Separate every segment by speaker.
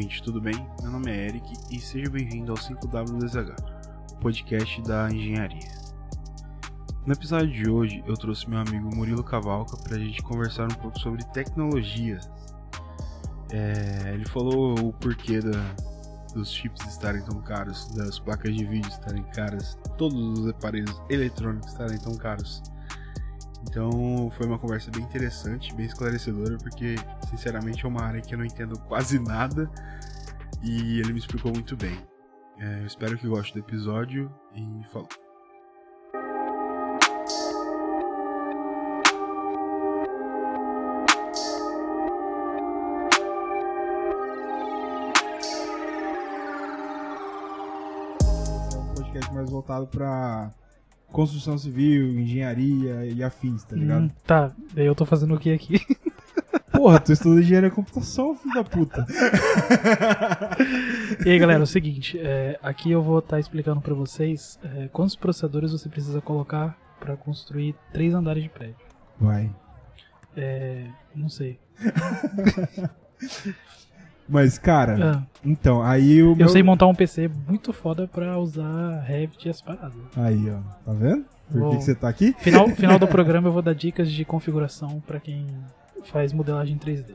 Speaker 1: Ouvinte, tudo bem? Meu nome é Eric e seja bem-vindo ao 5W2H, o podcast da engenharia. No episódio de hoje, eu trouxe meu amigo Murilo Cavalca para a gente conversar um pouco sobre tecnologia. É, ele falou o porquê da, dos chips estarem tão caros, das placas de vídeo estarem caras, todos os aparelhos eletrônicos estarem tão caros. Então foi uma conversa bem interessante, bem esclarecedora, porque sinceramente é uma área que eu não entendo quase nada e ele me explicou muito bem. É, eu espero que goste do episódio e falou.
Speaker 2: Um podcast mais voltado pra construção civil, engenharia e afins, tá ligado?
Speaker 3: Hum, tá, daí eu tô fazendo o que aqui?
Speaker 2: Porra, tu estuda engenharia da computação, filho da puta.
Speaker 3: e aí, galera, é o seguinte, é, aqui eu vou estar explicando pra vocês é, quantos processadores você precisa colocar pra construir três andares de prédio.
Speaker 2: Vai.
Speaker 3: É, não sei.
Speaker 2: Mas, cara,
Speaker 3: Ah,
Speaker 2: então, aí o meu...
Speaker 3: eu sei montar um PC muito foda pra usar Revit e as paradas.
Speaker 2: Aí, ó, tá vendo? Por que,
Speaker 3: Vou-
Speaker 2: que você tá aqui?
Speaker 3: Final, final do programa eu vou dar dicas de configuração pra quem faz modelagem 3D.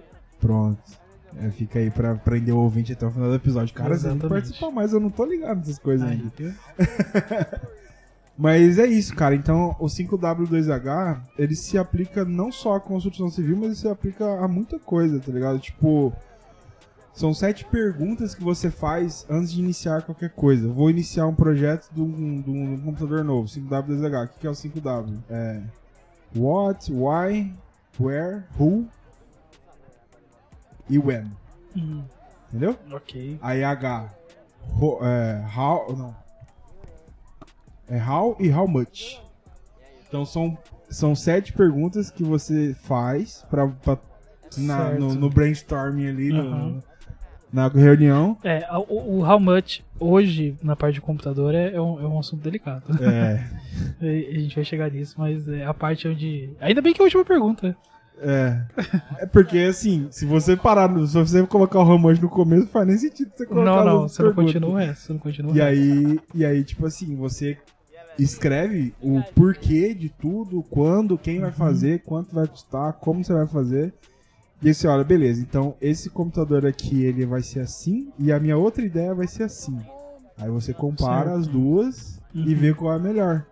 Speaker 2: Pronto. É, fica aí pra prender o ouvinte até o final do episódio. Cara, você tem que
Speaker 3: Exatamente.
Speaker 2: participar mais, eu não tô ligado nessas coisas
Speaker 3: Aí,
Speaker 2: ainda. Mas é isso, cara. Então, o 5W2H, ele se aplica não só à construção civil, mas ele se aplica a muita coisa, tá ligado? Tipo, são sete perguntas que você faz antes de iniciar qualquer coisa. Vou iniciar um projeto de um, de um computador novo, 5W2H. O que é o 5W? É what, why, where, who e when.
Speaker 3: Hum,
Speaker 2: Entendeu?
Speaker 3: ok.
Speaker 2: Aí H. Ho- é, how. Não. É how e how much. Então são, são sete perguntas que você faz pra, pra- na- no, no brainstorming ali, no-
Speaker 3: Aham.
Speaker 2: Na reunião.
Speaker 3: É, o, o how much hoje na parte de computador é, é um, é um assunto delicado.
Speaker 2: É,
Speaker 3: A gente vai chegar nisso, mas é a parte onde. Ainda bem que é a última pergunta.
Speaker 2: é. É porque assim, se você parar, se você colocar o how much no começo, não faz nem sentido você colocar
Speaker 3: Não, não, você não continua resto. Você não continua
Speaker 2: E aí, e aí, tipo assim, você escreve o porquê de tudo, quando, quem vai fazer, quanto vai custar, como você vai fazer. E aí você olha, beleza, então esse computador aqui ele vai ser assim e a minha outra ideia vai ser assim. Aí você compara
Speaker 3: Certo.
Speaker 2: as duas e
Speaker 3: Uhum.
Speaker 2: vê qual é a melhor.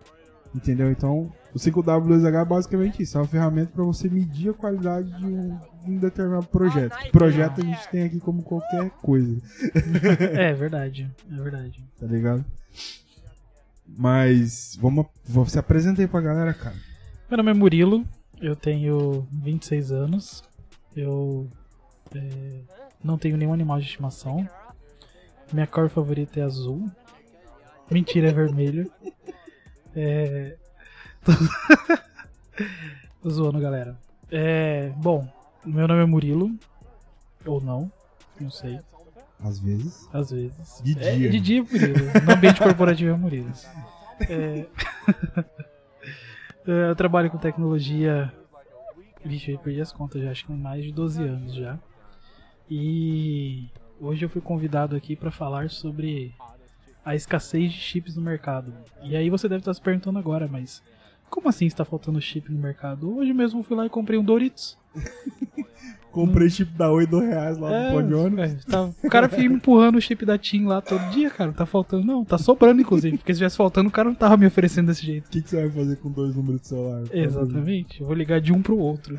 Speaker 2: Entendeu? Então, o 5W2H é basicamente isso, é uma ferramenta para você medir a qualidade de um, de um determinado projeto. Projeto a gente tem aqui como qualquer coisa.
Speaker 3: É verdade, é verdade.
Speaker 2: tá ligado? Mas vamos, vou se apresenta aí pra galera, cara.
Speaker 3: Meu nome é Murilo, eu tenho 26 anos, eu é, não tenho nenhum animal de estimação. Minha cor favorita é azul. Mentira, é vermelho. É. Tô zoando, galera. É. Bom, meu nome é Murilo. Ou não, não sei.
Speaker 2: Às vezes.
Speaker 3: Às vezes.
Speaker 2: De
Speaker 3: É,
Speaker 2: dia.
Speaker 3: de dia, Murilo. No ambiente corporativo é Murilo. É... eu trabalho com tecnologia. Vixe, eu perdi as contas já, acho que mais de 12 anos já. E hoje eu fui convidado aqui para falar sobre a escassez de chips no mercado. E aí você deve estar se perguntando agora, mas como assim está faltando chip no mercado? Hoje mesmo fui lá e comprei um Doritos.
Speaker 2: Comprei chip da Oi do reais lá
Speaker 3: É,
Speaker 2: no ônibus.
Speaker 3: é, tá- o cara fica empurrando o chip da TIM lá todo dia, cara. Tá faltando. Não, tá sobrando, inclusive. Porque se tivesse faltando, o cara não tava me oferecendo desse jeito.
Speaker 2: O que, que você vai fazer com dois números de celular?
Speaker 3: Exatamente. Eu vou ligar de um pro outro.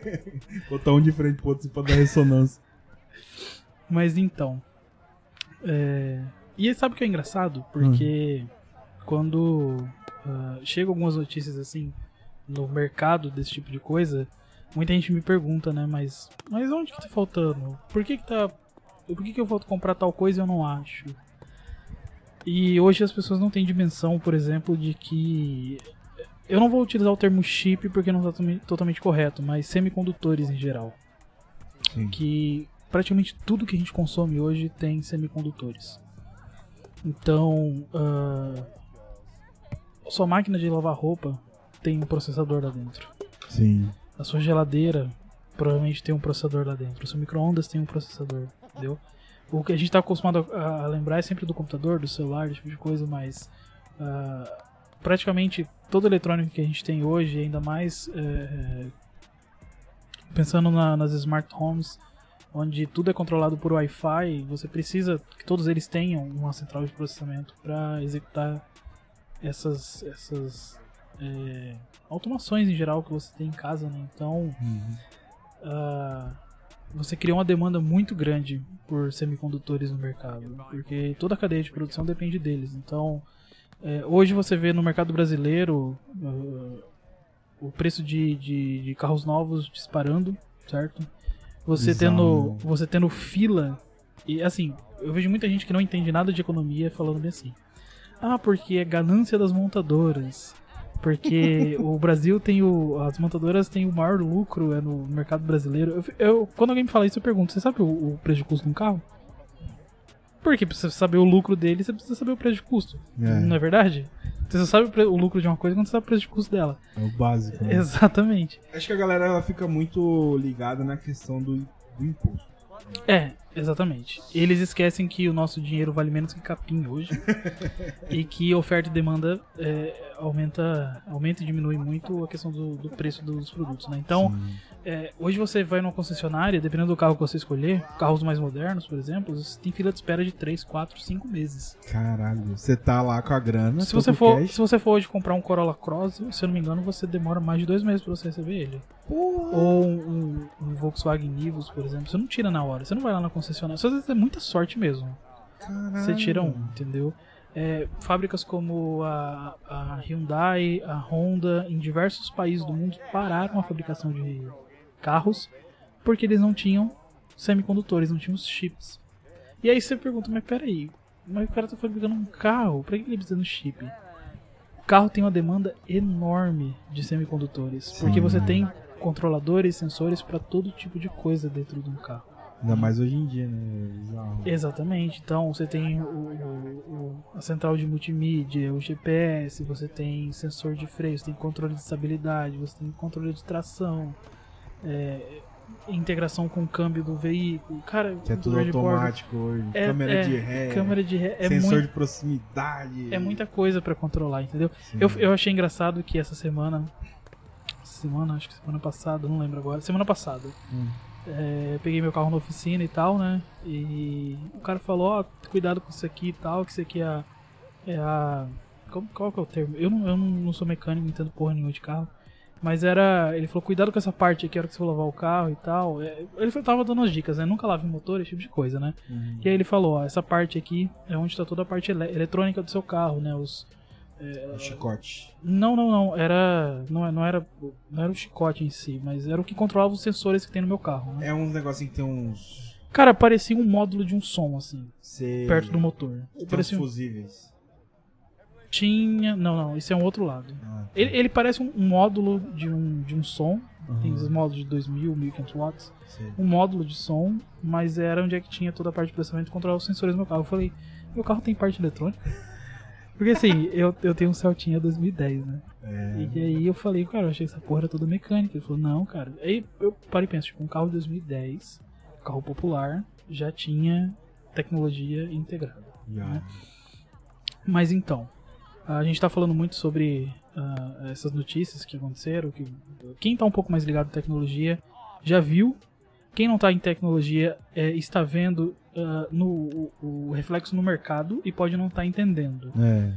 Speaker 2: Botar um de frente pro outro pra dar ressonância.
Speaker 3: Mas então. É... E aí, sabe o que é engraçado? Porque quando ah, chegam algumas notícias assim no mercado desse tipo de coisa, muita gente me pergunta, né? Mas, mas onde que tá faltando? Por que que tá. Por que, que eu vou comprar tal coisa e eu não acho? E hoje as pessoas não têm dimensão, por exemplo, de que. Eu não vou utilizar o termo chip porque não está totalmente- correto, mas semicondutores em geral.
Speaker 2: Sim.
Speaker 3: Que praticamente tudo que a gente consome hoje tem semicondutores. Então, ah, sua máquina de lavar roupa tem um processador lá dentro.
Speaker 2: Sim.
Speaker 3: A sua geladeira provavelmente tem um processador lá dentro. O seu micro-ondas tem um processador. entendeu? O que a gente está acostumado a, a, lembrar é sempre do computador, do celular, desse tipo de coisa, mas uh, praticamente todo eletrônico que a gente tem hoje, ainda mais é, pensando na, nas smart homes, onde tudo é controlado por Wi-Fi, você precisa que todos eles tenham uma central de processamento para executar essas, essas é, automações em geral que você tem em casa, né? Então, uhum. uh, você cria uma demanda muito grande por semicondutores no mercado, porque toda a cadeia de produção depende deles. Então, é, hoje você vê no mercado brasileiro uh, o preço de, de, de, carros novos disparando, certo? Você tendo, você tendo fila e assim, eu vejo muita gente que não entende nada de economia falando bem assim. Ah, porque é ganância das montadoras. Porque o Brasil tem o. As montadoras têm o maior lucro é no mercado brasileiro. Eu, eu, quando alguém me fala isso, eu pergunto: você sabe o, o preço de custo de um carro? Porque pra você saber o lucro dele, você precisa saber o preço de custo. É. Não é verdade? Você só sabe o, lucro de uma coisa quando você sabe o preço de custo dela.
Speaker 2: É o básico.
Speaker 3: Né? Exatamente.
Speaker 2: Acho que a galera ela fica muito ligada na questão do, do imposto.
Speaker 3: É, exatamente. Eles esquecem que o nosso dinheiro vale menos que capim hoje e que oferta e demanda é, aumenta, aumenta e diminui muito a questão do, do preço dos produtos, né? Então, é, hoje você vai numa concessionária, dependendo do carro que você escolher, carros mais modernos, por exemplo, você tem fila de espera de 3, 4, 5 meses.
Speaker 2: Caralho, você tá lá com a grana.
Speaker 3: Se você for, cash. se você for hoje comprar um Corolla Cross, se eu não me engano, você demora mais de dois meses para você receber ele. Porra. Ou um, um, Volkswagen Nivus, por exemplo, você não tira na hora, você não vai lá na concessionária, você tem muita sorte mesmo. Caralho. Você tira um, entendeu? É, fábricas como a, a, Hyundai, a Honda, em diversos países do mundo pararam a fabricação de carros porque eles não tinham semicondutores, não tinham os chips. E aí você pergunta, mas peraí, mas o cara tá fabricando um carro, pra que ele precisa de chip? O carro tem uma demanda enorme de semicondutores, Sim. porque você tem controladores, sensores para todo tipo de coisa dentro de um carro.
Speaker 2: Ainda mais hoje em dia, né?
Speaker 3: Exatamente. Então você tem o, o, a central de multimídia, o GPS, você tem sensor de freio, você tem controle de estabilidade, você tem controle de tração, é, integração com o câmbio do veículo. Cara,
Speaker 2: que é tudo automático hoje. É, câmera é, de ré.
Speaker 3: Câmera de ré.
Speaker 2: É sensor muito, de proximidade.
Speaker 3: É muita coisa para controlar, entendeu? Eu, eu achei engraçado que essa semana. Semana, acho que semana passada, não lembro agora. Semana passada. Hum é, peguei meu carro na oficina e tal, né? E o cara falou, ó, oh, cuidado com isso aqui e tal, que isso aqui é a. É a qual, qual que é o termo? Eu não, eu não sou mecânico, não entendo porra nenhuma de carro. Mas era. Ele falou, cuidado com essa parte aqui, a hora que você for lavar o carro e tal. É, ele tava dando as dicas, né? Nunca lave o motor, esse tipo de coisa, né? Uhum. E aí ele falou, ó, essa parte aqui é onde está toda a parte eletrônica do seu carro, né? Os
Speaker 2: é, o chicote.
Speaker 3: Não, não, não. Era. Não, não, era. Não era o chicote em si, mas era o que controlava os sensores que tem no meu carro. Né?
Speaker 2: É um negocinho que tem uns.
Speaker 3: Cara, parecia um módulo de um som, assim. Perto do motor.
Speaker 2: Tem parecia... fusíveis.
Speaker 3: Tinha. Não, não, isso é um outro lado. Ah, tá. ele, ele, parece um, um, módulo de um, de um som. Uhum. Tem esses módulos de 2000, 1500 watts. Sim. Um módulo de som, mas era onde é que tinha toda a parte de processamento e controlar os sensores do meu carro. Eu falei, meu carro tem parte eletrônica? Porque assim, eu, eu tenho um Celtinha 2010, né? É. E aí eu falei, cara, eu achei que essa porra era toda mecânica. Ele falou, não, cara. Aí eu parei e penso, tipo, um carro de 2010, carro popular, já tinha tecnologia integrada. Yeah. Né? Mas então, a gente tá falando muito sobre uh, essas notícias que aconteceram. Que, quem tá um pouco mais ligado à tecnologia já viu. Quem não tá em tecnologia é, está vendo uh, no, o, o, reflexo no mercado e pode não estar tá entendendo.
Speaker 2: É.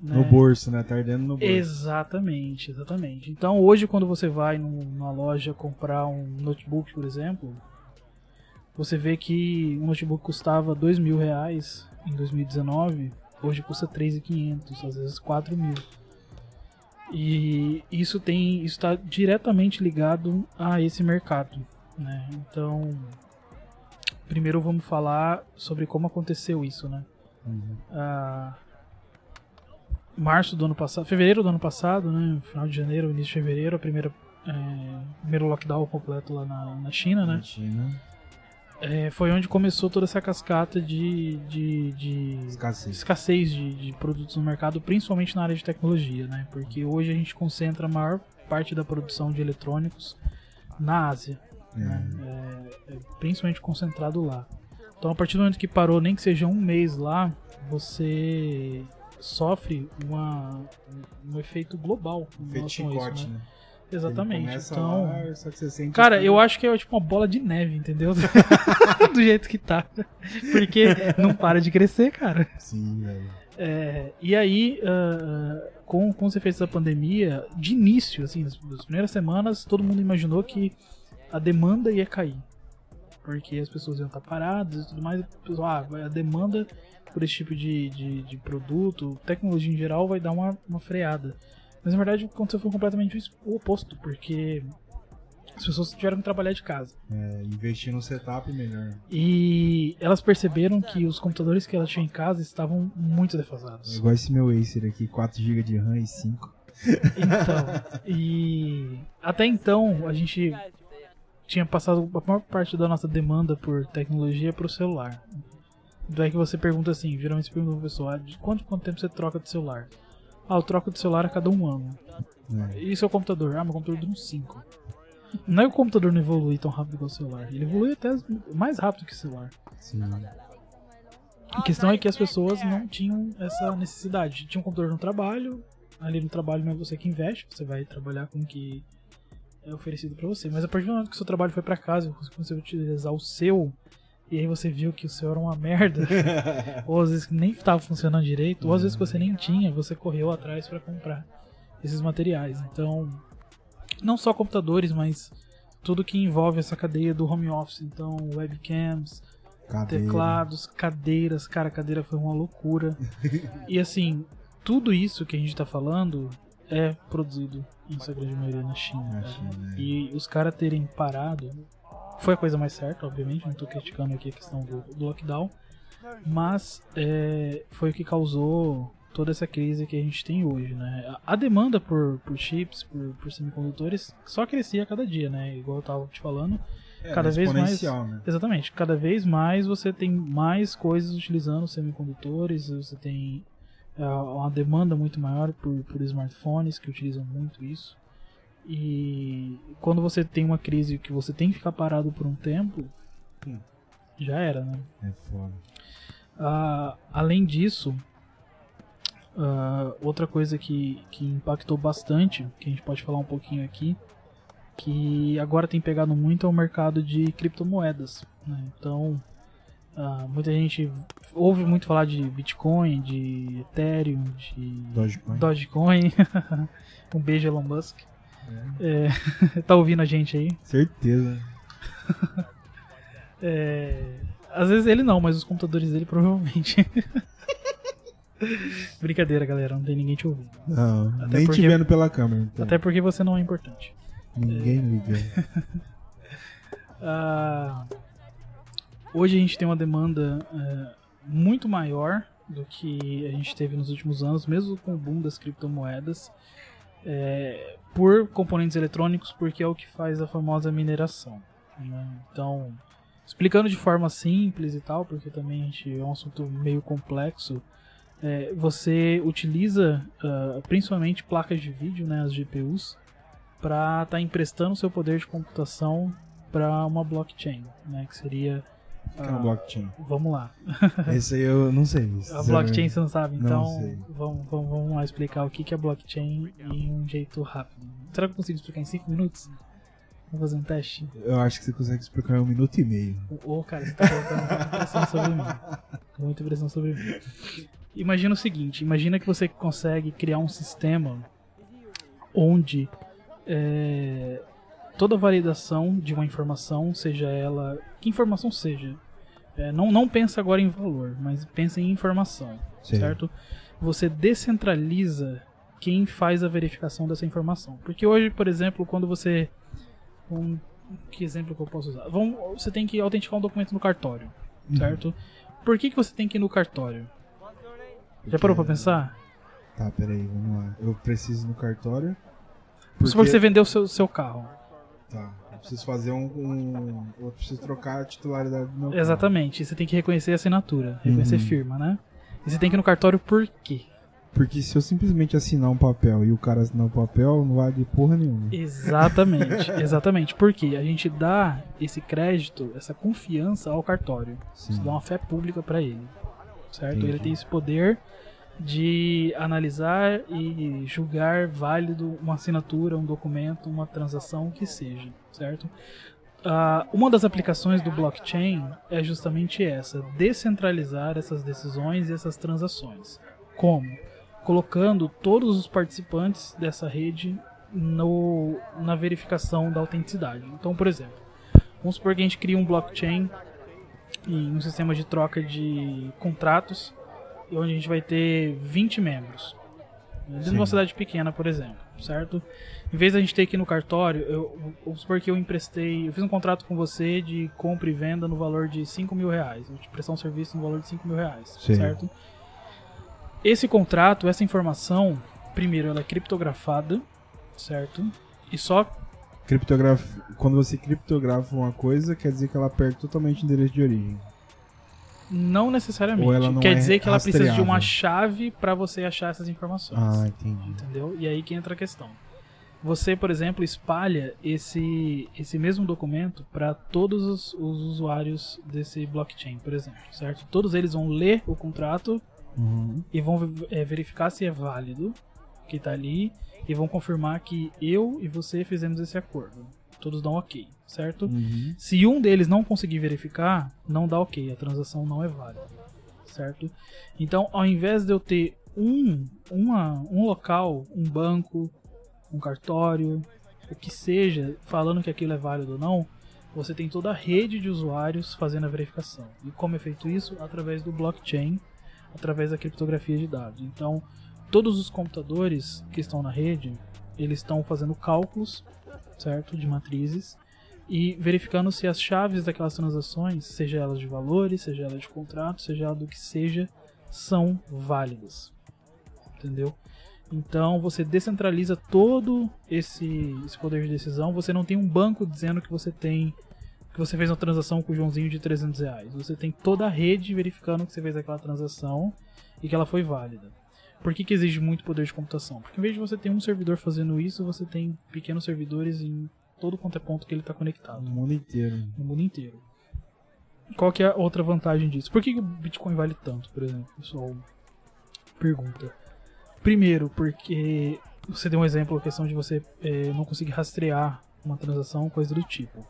Speaker 2: Né? No bolso, né? Tá ardendo no bolso.
Speaker 3: Exatamente, exatamente. Então hoje quando você vai numa loja comprar um notebook, por exemplo, você vê que um notebook custava dois mil reais em 2019, hoje custa 3.500, às vezes 4 mil. E isso tem está diretamente ligado a esse mercado, né? Então primeiro vamos falar sobre como aconteceu isso, né? Uhum. Ah, março do ano passado, fevereiro do ano passado, né? Final de janeiro, início de fevereiro, a primeira é, primeiro lockdown completo lá na, na China, né?
Speaker 2: China.
Speaker 3: É, foi onde começou toda essa cascata de, de, de
Speaker 2: escassez,
Speaker 3: escassez de, de, produtos no mercado, principalmente na área de tecnologia, né? Porque hoje a gente concentra a maior parte da produção de eletrônicos na Ásia. Né? É, é principalmente concentrado lá. Então, a partir do momento que parou, nem que seja um mês lá, você sofre uma, um efeito global. em relação a isso, né?
Speaker 2: né?
Speaker 3: Exatamente. Então,
Speaker 2: lá, só que você sente
Speaker 3: cara,
Speaker 2: aqui-
Speaker 3: eu acho que é tipo uma bola de neve, entendeu? do jeito que tá. Porque não para de crescer, cara.
Speaker 2: Sim, velho.
Speaker 3: É, e aí, ah, com, com os efeitos da pandemia, de início, assim, nas, nas primeiras semanas, todo mundo imaginou que a demanda ia cair. Porque as pessoas iam estar paradas e tudo mais. Ah, a demanda por esse tipo de, de, de produto, tecnologia em geral, vai dar uma, uma freada. Mas na verdade, aconteceu foi completamente o oposto, porque as pessoas tiveram que trabalhar de casa.
Speaker 2: É, investir no setup melhor.
Speaker 3: E elas perceberam que os computadores que elas tinham em casa estavam muito defasados.
Speaker 2: Igual esse meu Acer aqui, 4GB de RAM e 5.
Speaker 3: Então, e até então a gente tinha passado a maior parte da nossa demanda por tecnologia para o celular. É que você pergunta assim, geralmente você pergunta pra pessoa, ah, de quanto, quanto tempo você troca de celular? Ah, eu troco de celular a cada um ano.
Speaker 2: né?
Speaker 3: E seu computador? Ah, meu computador dura uns 5. Não é que o computador não evolui tão rápido igual o celular. Ele evolui até mais rápido que o celular.
Speaker 2: Sim.
Speaker 3: A questão é que as pessoas não tinham essa necessidade. Tinha um computador no trabalho, ali no trabalho não é você que investe, você vai trabalhar com o que é oferecido pra você. Mas a partir do momento que o seu trabalho foi pra casa, você começou a utilizar o seu, e aí você viu que o seu era uma merda, ou às vezes nem estava funcionando direito, ou às vezes que você nem tinha, você correu atrás pra comprar esses materiais. Então, não só computadores, mas tudo que envolve essa cadeia do home office, então webcams,
Speaker 2: Cadeira.
Speaker 3: teclados, cadeiras, cara, cadeira foi uma loucura. e assim, tudo isso que a gente tá falando é produzido em sua grande maioria na China.
Speaker 2: Na. China, né?
Speaker 3: E os caras terem parado foi a coisa mais certa, obviamente, não tô criticando aqui a questão do, do lockdown, mas é, foi o que causou toda essa crise que a gente tem hoje, né? A, demanda por, por chips, por, por semicondutores, só crescia a cada dia, né? Igual eu tava te falando,
Speaker 2: É,
Speaker 3: cada vez mais-
Speaker 2: Né?
Speaker 3: Exatamente. Cada vez mais você tem mais coisas utilizando semicondutores, você tem é, uma demanda muito maior por, por smartphones que utilizam muito isso. E quando você tem uma crise que você tem que ficar parado por um tempo, já era, né?
Speaker 2: É foda.
Speaker 3: Ah, além disso, ah, outra coisa que, que impactou bastante, que a gente pode falar um pouquinho aqui, que agora tem pegado muito é o mercado de criptomoedas. né? Então, ah, muita gente ouve muito falar de Bitcoin, de Ethereum, de
Speaker 2: Dogecoin.
Speaker 3: Dogecoin. um beijo, Elon Musk. É, tá ouvindo a gente aí?
Speaker 2: Certeza.
Speaker 3: É, às vezes ele não, mas os computadores dele provavelmente. Brincadeira, galera, não tem ninguém te ouvindo.
Speaker 2: Não,
Speaker 3: Até
Speaker 2: nem
Speaker 3: porque-
Speaker 2: te vendo pela câmera. Então.
Speaker 3: Até porque você não é importante.
Speaker 2: Ninguém liga.
Speaker 3: Ah, hoje a gente tem uma demanda é, muito maior do que a gente teve nos últimos anos, mesmo com o boom das criptomoedas, é, por componentes eletrônicos, porque é o que faz a famosa mineração. né? Então, explicando de forma simples e tal, porque também gente, é um assunto meio complexo, é, você utiliza ah, principalmente placas de vídeo, né, as GPUs, para estar emprestando seu poder de computação para uma blockchain, né, que seria
Speaker 2: Que é uma
Speaker 3: ah,
Speaker 2: blockchain.
Speaker 3: Vamos lá.
Speaker 2: Esse aí eu não sei.
Speaker 3: A blockchain você não sabe,
Speaker 2: Não
Speaker 3: então
Speaker 2: sei.
Speaker 3: vamos, vamos, vamos lá explicar o que é blockchain em um jeito rápido. Será que eu consigo explicar em 5 minutos? Vamos fazer um teste?
Speaker 2: Eu acho que você consegue explicar em um minuto e meio.
Speaker 3: Ô, cara, você tá colocando muita pressão sobre mim. Muita pressão sobre mim. Imagina o seguinte, imagina que você consegue criar um sistema onde é, toda validação de uma informação, seja ela... Que informação seja. É, não, não pensa agora em valor, mas pensa em informação,
Speaker 2: Sei.
Speaker 3: certo? Você descentraliza quem faz a verificação dessa informação. Porque hoje, por exemplo, quando você... Um, que exemplo que eu posso usar? Vamos, você tem que autenticar um documento no cartório,
Speaker 2: Uhum.
Speaker 3: certo? Por que, que você tem que ir no cartório? Já parou pra pensar?
Speaker 2: Tá, peraí, vamos lá. Eu preciso ir no cartório.
Speaker 3: Se for que você vendeu o seu, seu carro.
Speaker 2: Tá. Eu preciso fazer um, um. Eu preciso trocar a titularidade do meu carro.
Speaker 3: Exatamente. Você tem que reconhecer a assinatura, reconhecer
Speaker 2: Uhum.
Speaker 3: firma, né? E você tem que ir no cartório por quê?
Speaker 2: Porque se eu simplesmente assinar um papel e o cara assinar o papel, não vale porra nenhuma.
Speaker 3: Exatamente, exatamente. Porque a gente dá esse crédito, essa confiança ao cartório.
Speaker 2: Sim.
Speaker 3: Você dá uma fé pública para ele. Certo?
Speaker 2: Entendi.
Speaker 3: Ele tem esse poder de analisar e julgar válido uma assinatura, um documento, uma transação, o que seja, certo? Ah, uma das aplicações do blockchain é justamente essa, descentralizar essas decisões e essas transações. Como? Colocando todos os participantes dessa rede no, na verificação da autenticidade. Então, por exemplo, vamos supor que a gente cria um blockchain e um sistema de troca de contratos, onde a gente vai ter 20 membros. Dentro de uma cidade pequena, por exemplo, certo? Em vez da gente ter aqui no cartório, eu, vamos supor que eu emprestei, eu fiz um contrato com você de compra e venda no valor de 5 mil reais. Eu te prestar um serviço no valor de 5 mil reais,
Speaker 2: Sim.
Speaker 3: certo? Esse contrato, essa informação, primeiro, ela é criptografada, certo? E só
Speaker 2: Criptograf... Quando você criptografa uma coisa, quer dizer que ela perde totalmente o endereço de origem.
Speaker 3: Não necessariamente.
Speaker 2: Não
Speaker 3: Quer
Speaker 2: é
Speaker 3: dizer que ela precisa de uma
Speaker 2: rastreável.
Speaker 3: chave para você achar essas informações.
Speaker 2: Ah, entendi.
Speaker 3: Entendeu? E aí que entra a questão. Você, por exemplo, espalha esse, esse mesmo documento para todos os, os usuários desse blockchain, por exemplo, certo? Todos eles vão ler o contrato
Speaker 2: Uhum.
Speaker 3: e vão eh, verificar se é válido, que está ali, e vão confirmar que eu e você fizemos esse acordo. Todos dão ok, certo?
Speaker 2: Uhum.
Speaker 3: Se um deles não conseguir verificar, não dá ok, a transação não é válida, certo? Então, ao invés de eu ter um, uma, um local, um banco, um cartório, o que seja, falando que aquilo é válido ou não, você tem toda a rede de usuários fazendo a verificação. E como é feito isso? Através do blockchain, através da criptografia de dados. Então, todos os computadores que estão na rede, eles estão fazendo cálculos, certo, de matrizes e verificando se as chaves daquelas transações, seja elas de valores, seja elas de contrato, seja ela do que seja, são válidas. Entendeu? Então você descentraliza todo esse, esse poder de decisão. Você não tem um banco dizendo que você tem que você fez uma transação com o Joãozinho de 300 reais. Você tem toda a rede verificando que você fez aquela transação e que ela foi válida. Por que, que exige muito poder de computação? Porque em vez de você ter um servidor fazendo isso, você tem pequenos servidores em todo quanto é ponto que ele está conectado
Speaker 2: No mundo inteiro.
Speaker 3: no mundo inteiro. Qual que é a outra vantagem disso? Por que, que o Bitcoin vale tanto, por exemplo? O pessoal pergunta. Primeiro, porque você deu um exemplo, a questão de você eh, não conseguir rastrear uma transação, coisa do tipo.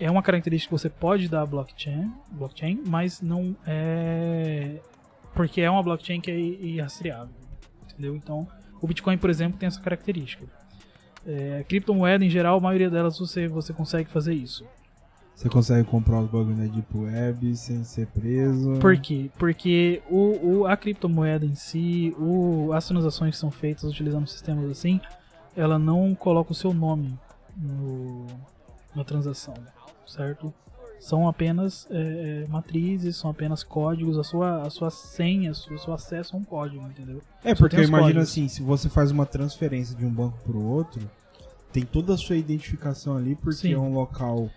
Speaker 3: É uma característica que você pode dar à blockchain, blockchain, mas não é porque é uma blockchain que é irrastreável, entendeu? Então, o Bitcoin, por exemplo, tem essa característica. É, criptomoeda, em geral, a maioria delas você, você consegue fazer isso.
Speaker 2: Você consegue comprar os bagulho na Deep Web sem ser preso.
Speaker 3: Por quê? Porque o, o- a criptomoeda em si, o, as transações que são feitas utilizando sistemas assim, ela não coloca o seu nome no, na transação, certo? São apenas é, é, matrizes, são apenas códigos, a sua, a sua senha, o seu, acesso a um código, entendeu?
Speaker 2: É, porque
Speaker 3: tem os
Speaker 2: imagina
Speaker 3: códigos.
Speaker 2: assim, se você faz uma transferência de um banco pro outro, tem toda a sua identificação ali, porque
Speaker 3: Sim.
Speaker 2: é um local.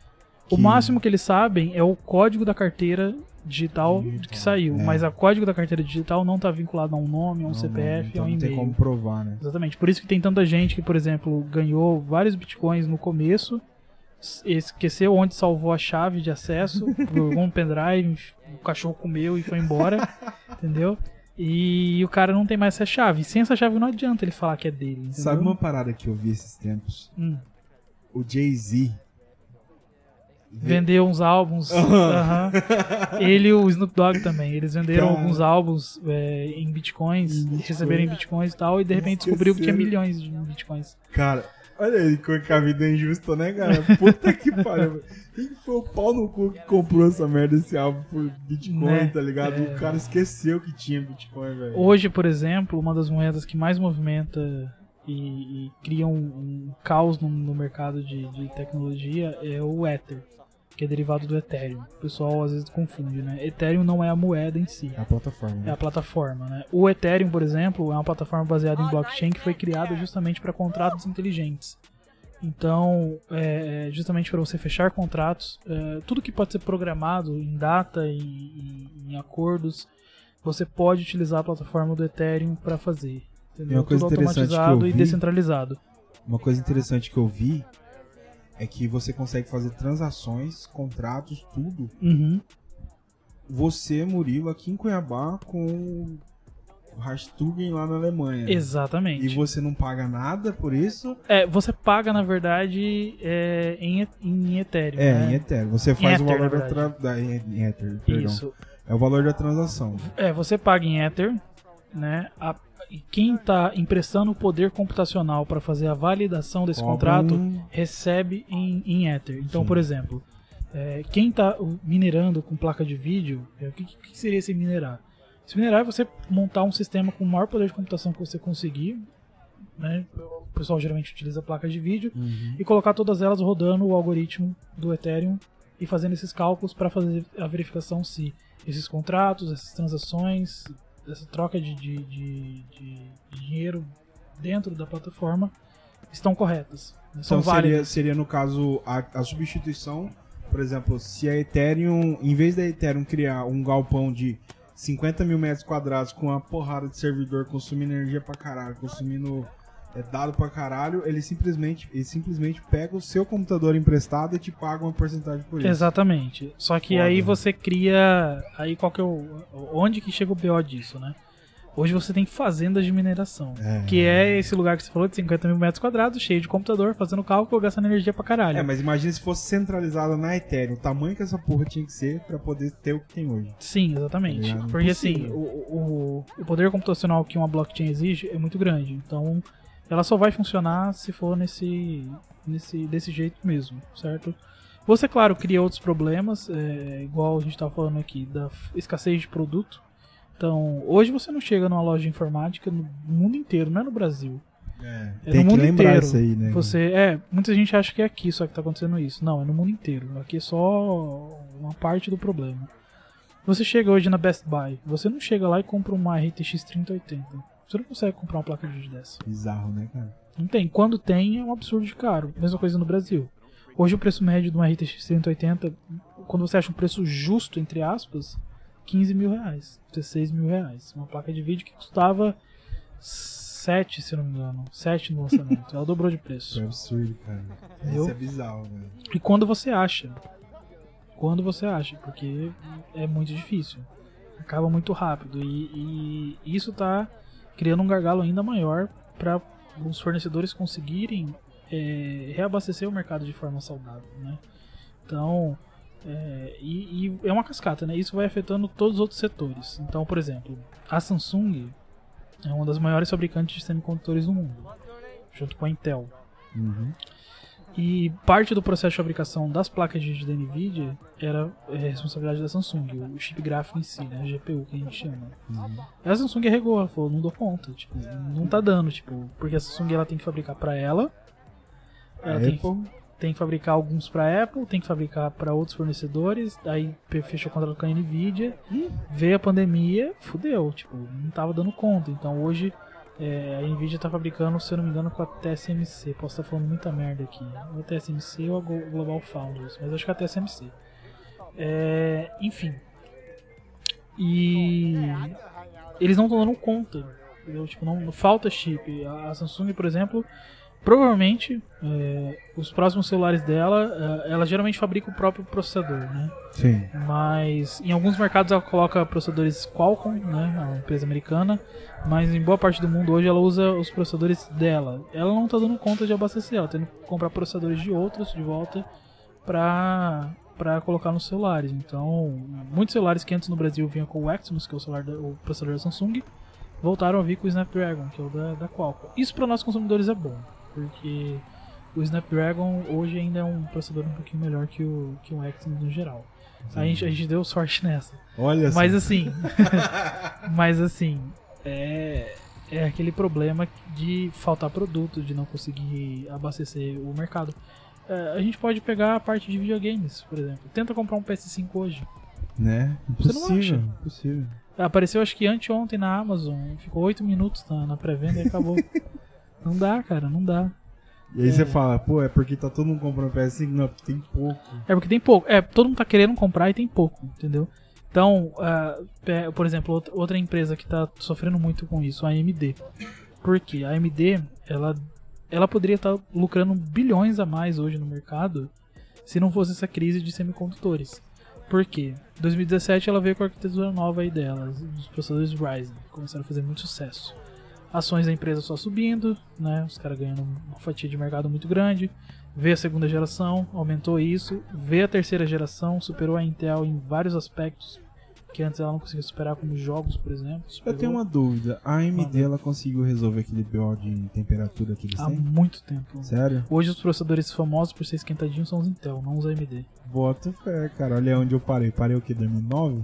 Speaker 3: O
Speaker 2: que-
Speaker 3: máximo que eles sabem é o código da carteira digital
Speaker 2: Digital,
Speaker 3: que saiu,
Speaker 2: é.
Speaker 3: mas o código da carteira digital não está vinculado a um nome, a um
Speaker 2: Não,
Speaker 3: CPF,
Speaker 2: não, então
Speaker 3: a um
Speaker 2: não
Speaker 3: e-mail.
Speaker 2: tem como provar, né?
Speaker 3: Exatamente. Por isso que tem tanta gente que, por exemplo, ganhou vários bitcoins no começo, esqueceu onde salvou a chave de acesso, jogou um pendrive, o cachorro comeu e foi embora, entendeu? E o cara não tem mais essa chave. Sem essa chave não adianta ele falar que é dele, entendeu?
Speaker 2: Sabe uma parada que eu vi esses tempos?
Speaker 3: Hum.
Speaker 2: O Jay-Z.
Speaker 3: Vendeu uns álbuns. Ele e o Snoop Dogg também. Eles venderam
Speaker 2: Cara.
Speaker 3: alguns álbuns é, em bitcoins,
Speaker 2: Bitcoin.
Speaker 3: receberam em bitcoins e tal, e de repente descobriu que tinha milhões de bitcoins.
Speaker 2: Cara, olha aí como que a vida é injusta, né, cara? Puta que pariu. Quem foi o pau no cu que comprou essa merda, esse álbum por Bitcoin,
Speaker 3: Né?
Speaker 2: tá ligado?
Speaker 3: É.
Speaker 2: O cara esqueceu que tinha Bitcoin, velho.
Speaker 3: Hoje, por exemplo, uma das moedas que mais movimenta e, e cria um, um caos no, no mercado de, de tecnologia é o Ether, que é derivado do Ethereum. O pessoal às vezes confunde, né? Ethereum não é a moeda em si,
Speaker 2: É a plataforma.
Speaker 3: é
Speaker 2: né?
Speaker 3: a plataforma, né? O Ethereum, por exemplo, é uma plataforma baseada em blockchain que foi criada justamente para contratos inteligentes. Então, é, é justamente para você fechar contratos, é, tudo que pode ser programado em data e, em acordos, você pode utilizar a plataforma do Ethereum para fazer. Entendeu?
Speaker 2: uma coisa
Speaker 3: Tudo
Speaker 2: interessante que eu
Speaker 3: automatizado e
Speaker 2: vi-
Speaker 3: descentralizado.
Speaker 2: Uma coisa interessante que eu vi é que você consegue fazer transações, contratos, tudo.
Speaker 3: Uhum.
Speaker 2: Você, Murilo, aqui em Cuiabá com o Hashtugen lá na Alemanha.
Speaker 3: Exatamente.
Speaker 2: E você não paga nada por isso?
Speaker 3: É, você paga, na verdade, é, em, em Ethereum.
Speaker 2: É,
Speaker 3: né?
Speaker 2: em Ethereum. Você faz o
Speaker 3: Ether,
Speaker 2: valor da, da em em Ether, perdão.
Speaker 3: Isso.
Speaker 2: É o valor da transação.
Speaker 3: É, você paga em Ether, né? A- quem está emprestando o poder computacional para fazer a validação desse contrato recebe em, em Ether. Então,
Speaker 2: Sim.
Speaker 3: por exemplo, é, quem está minerando com placa de vídeo, é, o que, que seria esse minerar? Esse minerar é você montar um sistema com o maior poder de computação que você conseguir. Né? O pessoal geralmente utiliza placas de vídeo
Speaker 2: Uhum.
Speaker 3: e colocar todas elas rodando o algoritmo do Ethereum e fazendo esses cálculos para fazer a verificação se esses contratos, essas transações, essa troca de, de, de- de- dinheiro dentro da plataforma estão corretas. né? São
Speaker 2: Então seria,
Speaker 3: válidas.
Speaker 2: seria no caso a, a substituição, por exemplo, se a Ethereum, em vez da Ethereum criar um galpão de 50 mil metros quadrados com uma porrada de servidor consumindo energia pra caralho, consumindo é, dado pra caralho, ele simplesmente, ele simplesmente pega o seu computador emprestado e te paga uma porcentagem por isso.
Speaker 3: Exatamente. Só que
Speaker 2: Foda,
Speaker 3: aí
Speaker 2: né?
Speaker 3: você cria. Aí qual que é o. Onde que chega o BO disso, né? Hoje você tem fazendas de mineração.
Speaker 2: É.
Speaker 3: Que é esse lugar que você falou de 50 mil metros quadrados, cheio de computador, fazendo cálculo, gastando energia pra caralho.
Speaker 2: É, mas imagina se fosse centralizada na Ethereum, o tamanho que essa porra tinha que ser pra poder ter o que tem hoje.
Speaker 3: Sim, exatamente.
Speaker 2: É
Speaker 3: Porque assim, o, o, o poder computacional que uma blockchain exige é muito grande. Então, ela só vai funcionar se for nesse, nesse desse jeito mesmo, certo? Você, claro, cria outros problemas, é, igual a gente estava falando aqui, da escassez de produto. Então, hoje você não chega numa loja de informática no mundo inteiro, não é no Brasil.
Speaker 2: É,
Speaker 3: É
Speaker 2: tem
Speaker 3: no
Speaker 2: que
Speaker 3: mundo
Speaker 2: lembrar
Speaker 3: inteiro.
Speaker 2: isso aí, né?
Speaker 3: Você, é, muita gente acha que é aqui só que tá acontecendo isso. Não, é no mundo inteiro. Aqui é só uma parte do problema. Você chega hoje na Best Buy, você não chega lá e compra uma RTX 3080. Você não consegue comprar uma placa de vídeo dessa.
Speaker 2: Bizarro, né, cara?
Speaker 3: Não tem. Quando tem, é um absurdo de caro. Mesma coisa no Brasil. Hoje o preço médio de uma RTX 3080, quando você acha um preço justo, entre aspas, 15 mil reais, 16 mil reais. Uma placa de vídeo que custava 7, se não me engano. 7 no lançamento. Ela dobrou de preço.
Speaker 2: é absurdo, cara.
Speaker 3: Entendeu?
Speaker 2: Isso é bizarro, velho.
Speaker 3: E quando você acha? Quando você acha? Porque é muito difícil. Acaba muito rápido. E, e isso tá criando um gargalo ainda maior para os fornecedores conseguirem é, reabastecer o mercado de forma saudável, né? Então, é, e, e é uma cascata, né? Isso vai afetando todos os outros setores. Então, por exemplo, a Samsung é uma das maiores fabricantes de semicondutores do mundo, junto com a Intel.
Speaker 2: Uhum.
Speaker 3: E parte do processo de fabricação das placas de vídeo da Nvidia era é, responsabilidade da Samsung, o chip gráfico em si, né? A GPU que a gente chama.
Speaker 2: Uhum.
Speaker 3: A Samsung arregou, ela falou, não dou conta, tipo, não tá dando, tipo, porque a Samsung ela tem que fabricar pra ela, ela tem, tem que fabricar alguns pra Apple, tem que fabricar pra outros fornecedores, aí fechou o contrato com a Nvidia, veio a pandemia, fudeu, tipo, não tava dando conta. Então hoje é, a Nvidia tá fabricando, se eu não me engano, com a TSMC. Posso estar falando muita merda aqui. Ou a TSMC ou a Global Foundries, mas acho que é a TSMC. É, enfim. E eles não estão dando conta. Tipo, não, falta chip. A Samsung, por exemplo, provavelmente é, os próximos celulares dela, é, ela geralmente fabrica o próprio processador, né?
Speaker 2: Sim.
Speaker 3: Mas em alguns mercados ela coloca processadores Qualcomm, né, uma empresa americana, mas em boa parte do mundo hoje ela usa os processadores dela. Ela não está dando conta de abastecer, ela tá tendo que comprar processadores de outros de volta para para colocar nos celulares. Então, muitos celulares que antes no Brasil vinham com o Exynos, que é o, celular da- o processador da Samsung, voltaram a vir com o Snapdragon, que é o da, da Qualcomm. Isso para nós consumidores é bom, porque o Snapdragon hoje ainda é um processador um pouquinho melhor que o, que o Exynos no geral. A gente, a gente deu sorte nessa.
Speaker 2: Olha
Speaker 3: Mas
Speaker 2: só.
Speaker 3: assim. mas assim. É, é aquele problema de faltar produto, de não conseguir abastecer o mercado. É, a gente pode pegar a parte de videogames, por exemplo. Tenta comprar um PS5 hoje.
Speaker 2: Né? Impossível. Impossível.
Speaker 3: Apareceu acho que anteontem na Amazon. Ficou 8 minutos na, na pré-venda e acabou. não dá, cara, não dá.
Speaker 2: E aí você fala, pô, é porque tá todo mundo comprando PS5? Não, porque tem pouco.
Speaker 3: É porque tem pouco. É, todo mundo tá querendo comprar e tem pouco, entendeu? Então, pe- por exemplo, outra- empresa que está sofrendo muito com isso, a AMD. Por quê? A AMD, ela, ela poderia estar lucrando bilhões a mais hoje no mercado se não fosse essa crise de semicondutores. Por quê? Em 2017 ela veio com a arquitetura nova aí dela, os processadores Ryzen, que começaram a fazer muito sucesso. Ações da empresa só subindo, né? Os caras ganhando uma fatia de mercado muito grande. Veio a segunda geração, aumentou isso. Veio a terceira geração, superou a Intel em vários aspectos que antes ela não conseguia superar, como jogos, por exemplo.
Speaker 2: Eu
Speaker 3: Superou
Speaker 2: tenho uma dúvida. A AMD ela conseguiu resolver aquele BO de temperatura que eles
Speaker 3: há
Speaker 2: têm?
Speaker 3: muito tempo.
Speaker 2: Sério?
Speaker 3: Hoje os processadores famosos por ser esquentadinhos são os Intel, não os AMD.
Speaker 2: Bota fé, cara. Olha onde eu parei. Parei o que? 2009?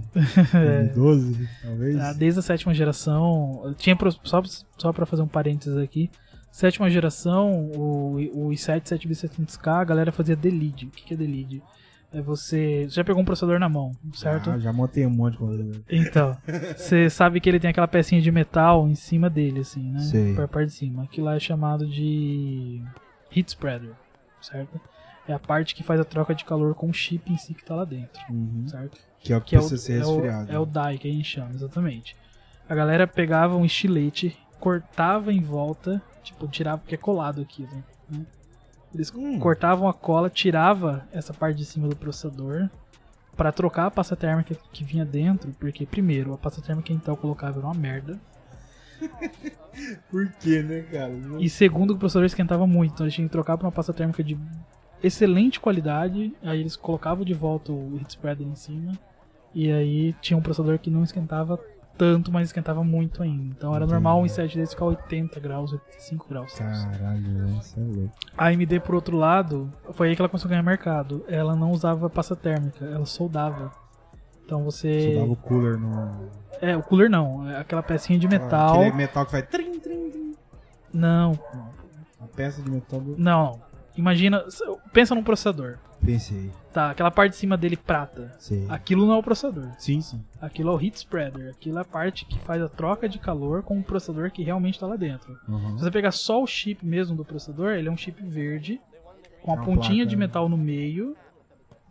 Speaker 3: É.
Speaker 2: 2012? Talvez?
Speaker 3: Ah, Desde a sétima geração, eu tinha pro- só, só para fazer um parênteses aqui, sétima geração, o, o i7 7700K, a galera fazia delete. O que, que é delete? É você, você já pegou um processador na mão, certo?
Speaker 2: Ah, já montei um monte de coisa.
Speaker 3: Então, você sabe que ele tem aquela pecinha de metal em cima dele, assim, né?
Speaker 2: Sei.
Speaker 3: Pra parte de cima. Aquilo lá é chamado de heat spreader, certo? É a parte que faz a troca de calor com o chip em si que tá lá dentro,
Speaker 2: Uhum.
Speaker 3: certo?
Speaker 2: Que é o que,
Speaker 3: que é o,
Speaker 2: precisa ser
Speaker 3: é, o,
Speaker 2: resfriado.
Speaker 3: é o die que a gente chama, exatamente. A galera pegava um estilete, cortava em volta, tipo, tirava porque é colado aquilo, né? Eles
Speaker 2: Hum.
Speaker 3: cortavam a cola, tirava essa parte de cima do processador pra trocar a pasta térmica que vinha dentro, porque primeiro, a pasta térmica que Intel colocava era uma merda,
Speaker 2: Por quê, né, cara?
Speaker 3: e segundo, o processador esquentava muito, então eles tinham que trocar pra uma pasta térmica de excelente qualidade, aí eles colocavam de volta o heat spreader em cima, e aí tinha um processador que não esquentava tanto, mas esquentava muito ainda. Então era
Speaker 2: Entendi.
Speaker 3: normal um i7 desse ficar 80 graus, 85 graus.
Speaker 2: Caralho, isso é louco.
Speaker 3: A AMD, por outro lado, foi aí que ela começou a ganhar mercado. Ela não usava pasta térmica, ela soldava. Então você.
Speaker 2: Só dava o cooler no.
Speaker 3: É, o cooler não, é aquela pecinha de metal.
Speaker 2: Aquele metal que faz. Trim, trim, trim.
Speaker 3: Não,
Speaker 2: A peça de metal do.
Speaker 3: não. Imagina, pensa num processador.
Speaker 2: Pensei.
Speaker 3: Tá, aquela parte de cima dele prata.
Speaker 2: Sei.
Speaker 3: Aquilo não é o processador.
Speaker 2: Sim, sim.
Speaker 3: Aquilo é o heat spreader. Aquilo é a parte que faz a troca de calor com o processador que realmente está lá dentro.
Speaker 2: Uhum.
Speaker 3: Se você pegar só o chip mesmo do processador, ele é um chip verde com a
Speaker 2: Uma
Speaker 3: pontinha
Speaker 2: placa,
Speaker 3: de
Speaker 2: né?
Speaker 3: metal no meio,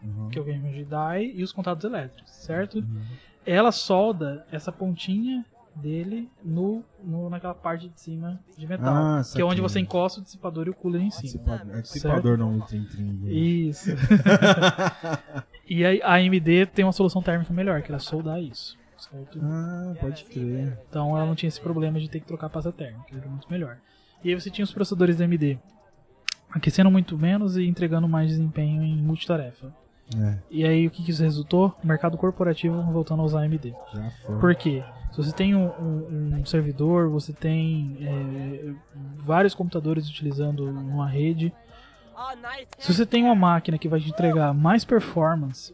Speaker 2: Uhum.
Speaker 3: que é o que a gente chama de die, e os contatos elétricos, certo?
Speaker 2: Uhum.
Speaker 3: Ela solda essa pontinha dele no, no naquela parte de cima de metal,
Speaker 2: Ah,
Speaker 3: que é onde você encosta o dissipador e o cooler em cima.
Speaker 2: Dissipador, é dissipador não, o trim, trim.
Speaker 3: Isso. e aí a AMD tem uma solução térmica melhor, que era soldar isso. Certo?
Speaker 2: Ah, pode crer.
Speaker 3: Então ela não tinha esse problema de ter que trocar a pasta térmica, era muito melhor. E aí você tinha os processadores da AMD aquecendo muito menos e entregando mais desempenho em multitarefa.
Speaker 2: É,
Speaker 3: E aí o que, que isso resultou? O mercado corporativo voltando a usar AMD.
Speaker 2: já foi.
Speaker 3: Por quê? Se você tem um, um- um servidor, você tem é, vários computadores utilizando uma rede. Se você tem uma máquina que vai te entregar mais performance,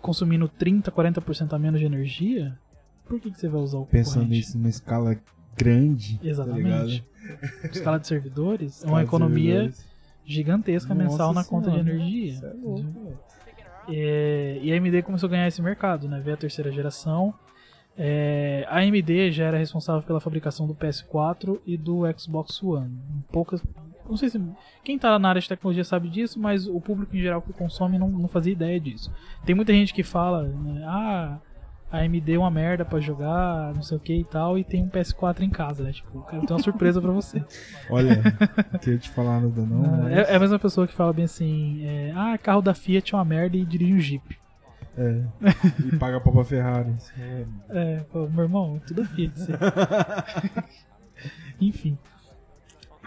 Speaker 3: consumindo 30, 40% a menos de energia, por que, que você vai usar o
Speaker 2: Pensando nisso numa escala grande. tá
Speaker 3: Exatamente.
Speaker 2: ligado?
Speaker 3: Escala de servidores é uma economia
Speaker 2: servidores.
Speaker 3: gigantesca
Speaker 2: Nossa
Speaker 3: mensal na conta de
Speaker 2: Senhora,
Speaker 3: energia.
Speaker 2: Isso é louco, velho.
Speaker 3: É, e a AMD começou a ganhar esse mercado, né? Veio a terceira geração. É, a AMD já era responsável pela fabricação do PS4 e do Xbox One. Poucas, não sei se quem tá na área de tecnologia sabe disso, mas o público em geral que consome não, não fazia ideia disso. Tem muita gente que fala, né, ah, a AMD é uma merda pra jogar, não sei o que e tal, e tem um PS4 em casa, né? Tipo, cara, tem uma surpresa pra você.
Speaker 2: Olha, não queria te falar nada não, mas...
Speaker 3: É, é a mesma pessoa que fala bem assim, é, ah, carro da Fiat é uma merda e dirige um Jeep.
Speaker 2: É. E paga pau pra Ferrari. É-
Speaker 3: É, pô, meu irmão, tudo Fiat. isso aí. Enfim.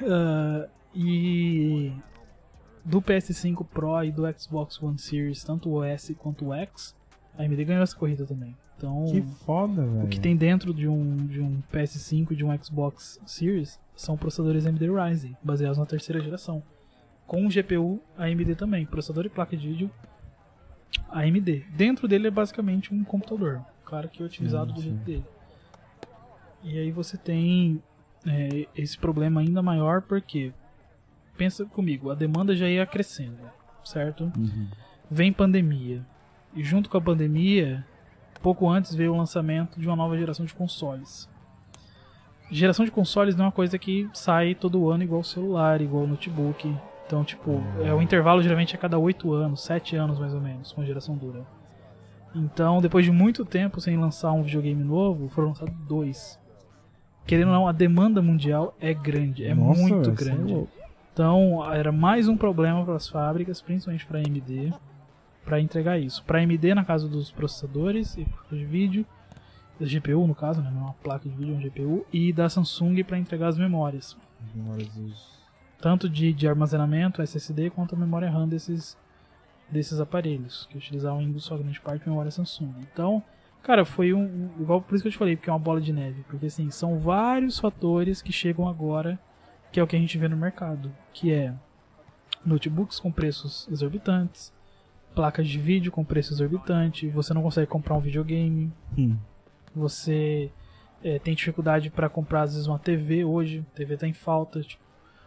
Speaker 3: Ah, e do PS5 Pro e do Xbox One Series, tanto o S quanto o X, a AMD ganhou essa corrida também. Então,
Speaker 2: Que foda, velho.
Speaker 3: o que tem dentro de um, de um PS5 e de um Xbox Series são processadores AMD Ryzen, baseados na terceira geração. Com GPU AMD também, processador e placa de vídeo AMD. Dentro dele é basicamente um computador, claro que otimizado
Speaker 2: Sim,
Speaker 3: do jeito dele. E aí você tem é, esse problema ainda maior porque, pensa comigo, a demanda já ia crescendo, certo?
Speaker 2: Uhum.
Speaker 3: vem pandemia. E junto com a pandemia, pouco antes veio o lançamento de uma nova geração de consoles. Geração de consoles não é uma coisa que sai todo ano igual celular, igual notebook. Então, tipo, é, o intervalo geralmente é a cada 8 anos, 7 anos mais ou menos, uma geração dura. Então, depois de muito tempo sem lançar um videogame novo, foram lançados dois. Querendo ou não, a demanda mundial é grande, é
Speaker 2: Nossa,
Speaker 3: muito
Speaker 2: é
Speaker 3: grande.
Speaker 2: louco.
Speaker 3: Então, era mais um problema para as fábricas, principalmente para a AMD, para entregar isso. Para AMD, na casa dos processadores e de vídeo, da GPU no caso, né, é uma placa de vídeo, é uma GPU, e da Samsung para entregar as memórias,
Speaker 2: Memórias dos-
Speaker 3: tanto de, de armazenamento SSD quanto a memória RAM desses, desses aparelhos, que utilizavam em sua grande parte memória Samsung. Então, cara, foi um, um- igual por isso que eu te falei, porque é uma bola de neve, porque assim, são vários fatores que chegam agora, que é o que a gente vê no mercado, que é notebooks com preços exorbitantes, placas de vídeo com preço exorbitante, você não consegue comprar um videogame,
Speaker 2: Hum.
Speaker 3: você é, tem dificuldade para comprar às vezes uma TV hoje, TV tá em falta. tipo,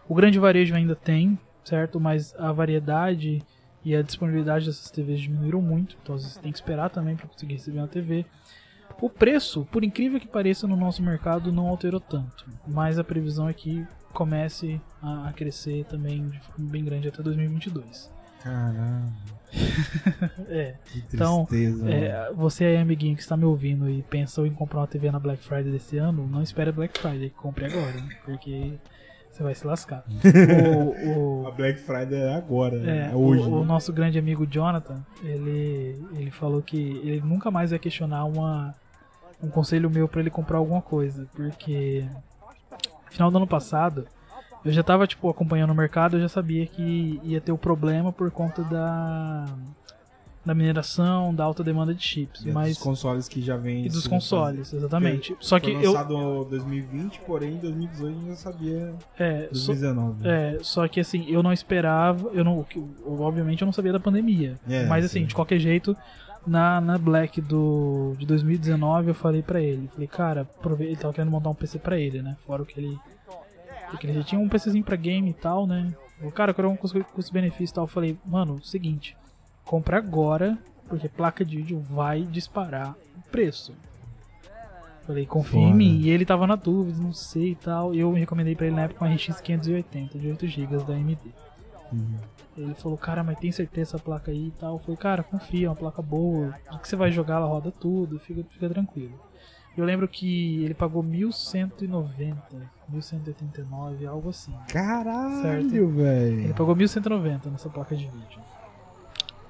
Speaker 3: o grande varejo ainda tem, certo? Mas a variedade e a disponibilidade dessas TVs diminuíram muito, então às vezes você tem que esperar também para conseguir receber uma TV. O preço, por incrível que pareça, no nosso mercado não alterou tanto, mas a previsão é que comece a, a crescer também de forma bem grande até 2022.
Speaker 2: Caralho,
Speaker 3: É,
Speaker 2: que
Speaker 3: Então,
Speaker 2: tristeza.
Speaker 3: é, você aí, amiguinho que está me ouvindo e pensou em comprar uma TV na Black Friday desse ano, não espere a Black Friday, compre agora, porque você vai se lascar. o, o-
Speaker 2: A Black Friday é agora, né?
Speaker 3: é,
Speaker 2: é hoje.
Speaker 3: o, o
Speaker 2: né?
Speaker 3: nosso grande amigo Jonathan, ele, ele falou que ele nunca mais vai questionar uma, um conselho meu para ele comprar alguma coisa, porque no final do ano passado eu já tava tipo acompanhando o mercado, eu já sabia que ia ter o problema por conta da da mineração, da alta demanda de chips,
Speaker 2: E
Speaker 3: mas
Speaker 2: dos consoles que já vem
Speaker 3: e dos consoles, exatamente.
Speaker 2: Foi
Speaker 3: Só que eu
Speaker 2: lançado em 2020, porém em 2018 a gente já sabia
Speaker 3: é, só,
Speaker 2: 2019.
Speaker 3: É, só que assim, eu não esperava, eu não, obviamente eu não sabia da pandemia.
Speaker 2: É,
Speaker 3: mas assim,
Speaker 2: sim.
Speaker 3: de qualquer jeito, na, na Black do, de 2019 eu falei pra ele, falei, cara, ele tava querendo montar um PC pra ele, né? Fora o que ele. Porque ele já tinha um PCzinho pra game e tal, né? Falei, cara, eu quero um custo- custo-benefício e tal. Eu falei, mano, seguinte, compra agora, porque placa de vídeo vai disparar o preço. Falei, confia em mim. E ele tava na dúvida, não sei e tal. E eu recomendei pra ele na época uma RX 580 de 8GB da AMD.
Speaker 2: Uhum.
Speaker 3: Ele falou, cara, mas tem certeza essa placa aí e tal? Eu falei, cara, confia, é uma placa boa. O que você vai jogar, ela roda tudo, fica, fica tranquilo. Eu lembro que ele pagou 1190, 1189, algo assim.
Speaker 2: Caralho,
Speaker 3: Certo. Ele
Speaker 2: velho.
Speaker 3: pagou 1190 nessa placa de vídeo.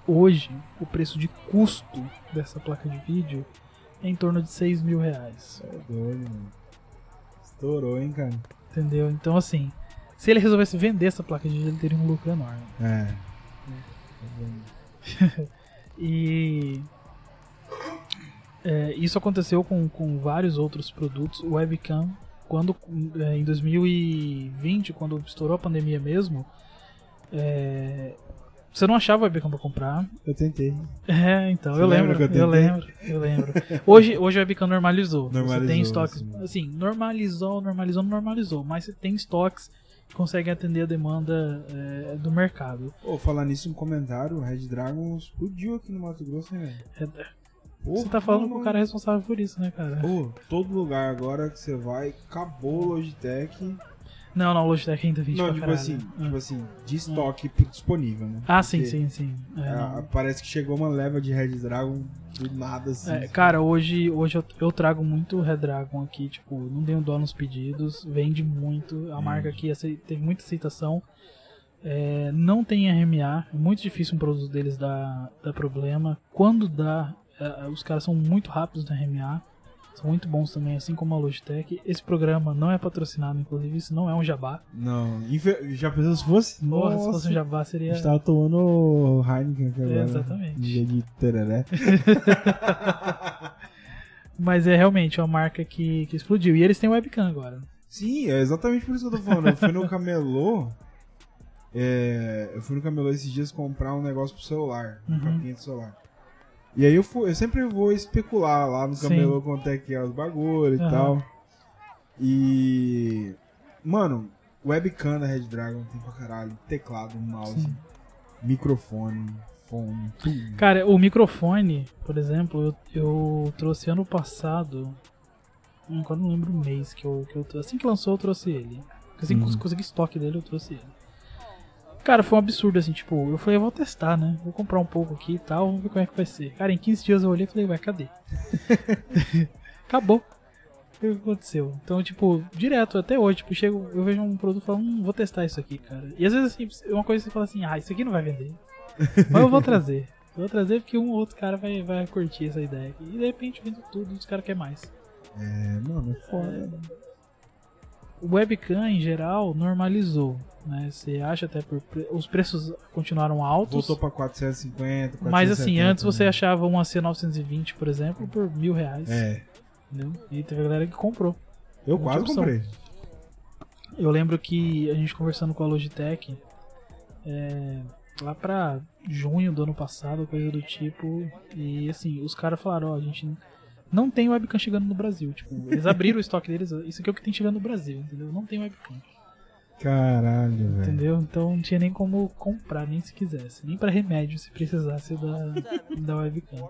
Speaker 3: Hoje, o preço de custo dessa placa de vídeo é em torno de 6 mil reais.
Speaker 2: É doido, mano. Estourou, hein, cara.
Speaker 3: Entendeu? Então, assim, se ele resolvesse vender essa placa de vídeo, ele teria um lucro enorme.
Speaker 2: É.
Speaker 3: E é, isso aconteceu com, com vários outros produtos. O webcam, quando é, em 2020, quando estourou a pandemia mesmo, é, você não achava webcam pra comprar.
Speaker 2: Eu tentei.
Speaker 3: É, então,
Speaker 2: Você
Speaker 3: eu lembro,
Speaker 2: eu
Speaker 3: eu, lembro, eu lembro. Hoje, hoje o webcam normalizou. você
Speaker 2: Normalizou,
Speaker 3: tem estoques,
Speaker 2: sim.
Speaker 3: assim, normalizou, normalizou, normalizou, mas você tem estoques que conseguem atender a demanda é, do mercado.
Speaker 2: Pô, falar nisso, um comentário, o Red Dragon explodiu aqui no Mato Grosso, né, velho?
Speaker 3: É, Você tá falando com o cara responsável por isso, né, cara?
Speaker 2: Pô, todo lugar agora que você vai, acabou o Logitech.
Speaker 3: Não, não, o Logitech ainda vende
Speaker 2: Não, tipo
Speaker 3: caralho.
Speaker 2: assim,
Speaker 3: Ah.
Speaker 2: tipo assim, de estoque disponível, né?
Speaker 3: Ah, sim,
Speaker 2: Porque,
Speaker 3: sim, sim. É,
Speaker 2: é, parece que chegou uma leva de Red Dragon do nada, assim.
Speaker 3: É, cara, hoje, hoje eu, eu trago muito Redragon aqui, tipo, não dei um dó nos pedidos, vende muito, a marca aqui teve muita aceitação. É, não tem RMA, é muito difícil um produto deles dar, dar problema. Quando dá, é, os caras são muito rápidos na RMA, são muito bons também, assim como a Logitech. Esse programa não é patrocinado, inclusive, isso não é um jabá.
Speaker 2: Não, já pensou se fosse?
Speaker 3: Porra, se fosse um jabá
Speaker 2: A
Speaker 3: seria.
Speaker 2: gente tava tomando Heineken aqui agora.
Speaker 3: exatamente.
Speaker 2: Em vez de tereré.
Speaker 3: Mas é realmente uma marca que, que explodiu. E eles têm webcam agora.
Speaker 2: Sim, é exatamente por isso que eu tô falando. Eu fui no camelô. é, eu fui no camelô esses dias comprar um negócio pro celular. Um
Speaker 3: Uhum.
Speaker 2: capinha de celular. E aí eu, eu sempre vou especular lá no
Speaker 3: Sim.
Speaker 2: camelô quanto é que é os bagulho e
Speaker 3: Aham.
Speaker 2: tal. E. Mano, webcam da Red Dragon tem pra caralho. Teclado, mouse,
Speaker 3: Sim.
Speaker 2: microfone, fone, tudo.
Speaker 3: Cara, o microfone, por exemplo, eu, eu trouxe ano passado. hum, Agora não lembro o mês que eu, que eu trouxe. Assim que lançou, eu trouxe ele. Assim que
Speaker 2: Uhum.
Speaker 3: consegui estoque dele, eu trouxe ele. Cara, foi um absurdo, assim, tipo, eu falei, eu vou testar, né? Vou comprar um pouco aqui e tal, vamos ver como é que vai ser. Cara, em 15 dias eu olhei e falei, ué, cadê? Acabou. O que aconteceu? Então, tipo, direto, até hoje, tipo, chego, eu vejo um produto e falo, hum, vou testar isso aqui, cara. E às vezes, assim, uma coisa você fala assim, ah, isso aqui não vai vender. Mas eu vou trazer. Eu vou trazer porque um ou outro cara vai, vai curtir essa ideia aqui. E de repente, vendo tudo, os caras querem mais.
Speaker 2: É, mano, é foda.
Speaker 3: O webcam, em geral, normalizou. Né? Você acha até por. Os preços continuaram altos.
Speaker 2: Voltou pra 450, 470.
Speaker 3: Mas assim, antes você
Speaker 2: né?
Speaker 3: achava uma C920, por exemplo, por mil reais.
Speaker 2: É,
Speaker 3: Entendeu? E teve a galera que comprou.
Speaker 2: eu quase
Speaker 3: opção.
Speaker 2: comprei.
Speaker 3: Eu lembro que a gente conversando com a Logitech, é, lá pra junho do ano passado, coisa do tipo, e assim, os caras falaram, ó, a gente não tem webcam chegando no Brasil. Tipo, eles abriram o estoque deles, isso aqui é o que tem chegando no Brasil, entendeu? Não tem webcam.
Speaker 2: Caralho, velho.
Speaker 3: Entendeu? Então não tinha nem como comprar, nem se quisesse. Nem pra remédio se precisasse da, da webcam.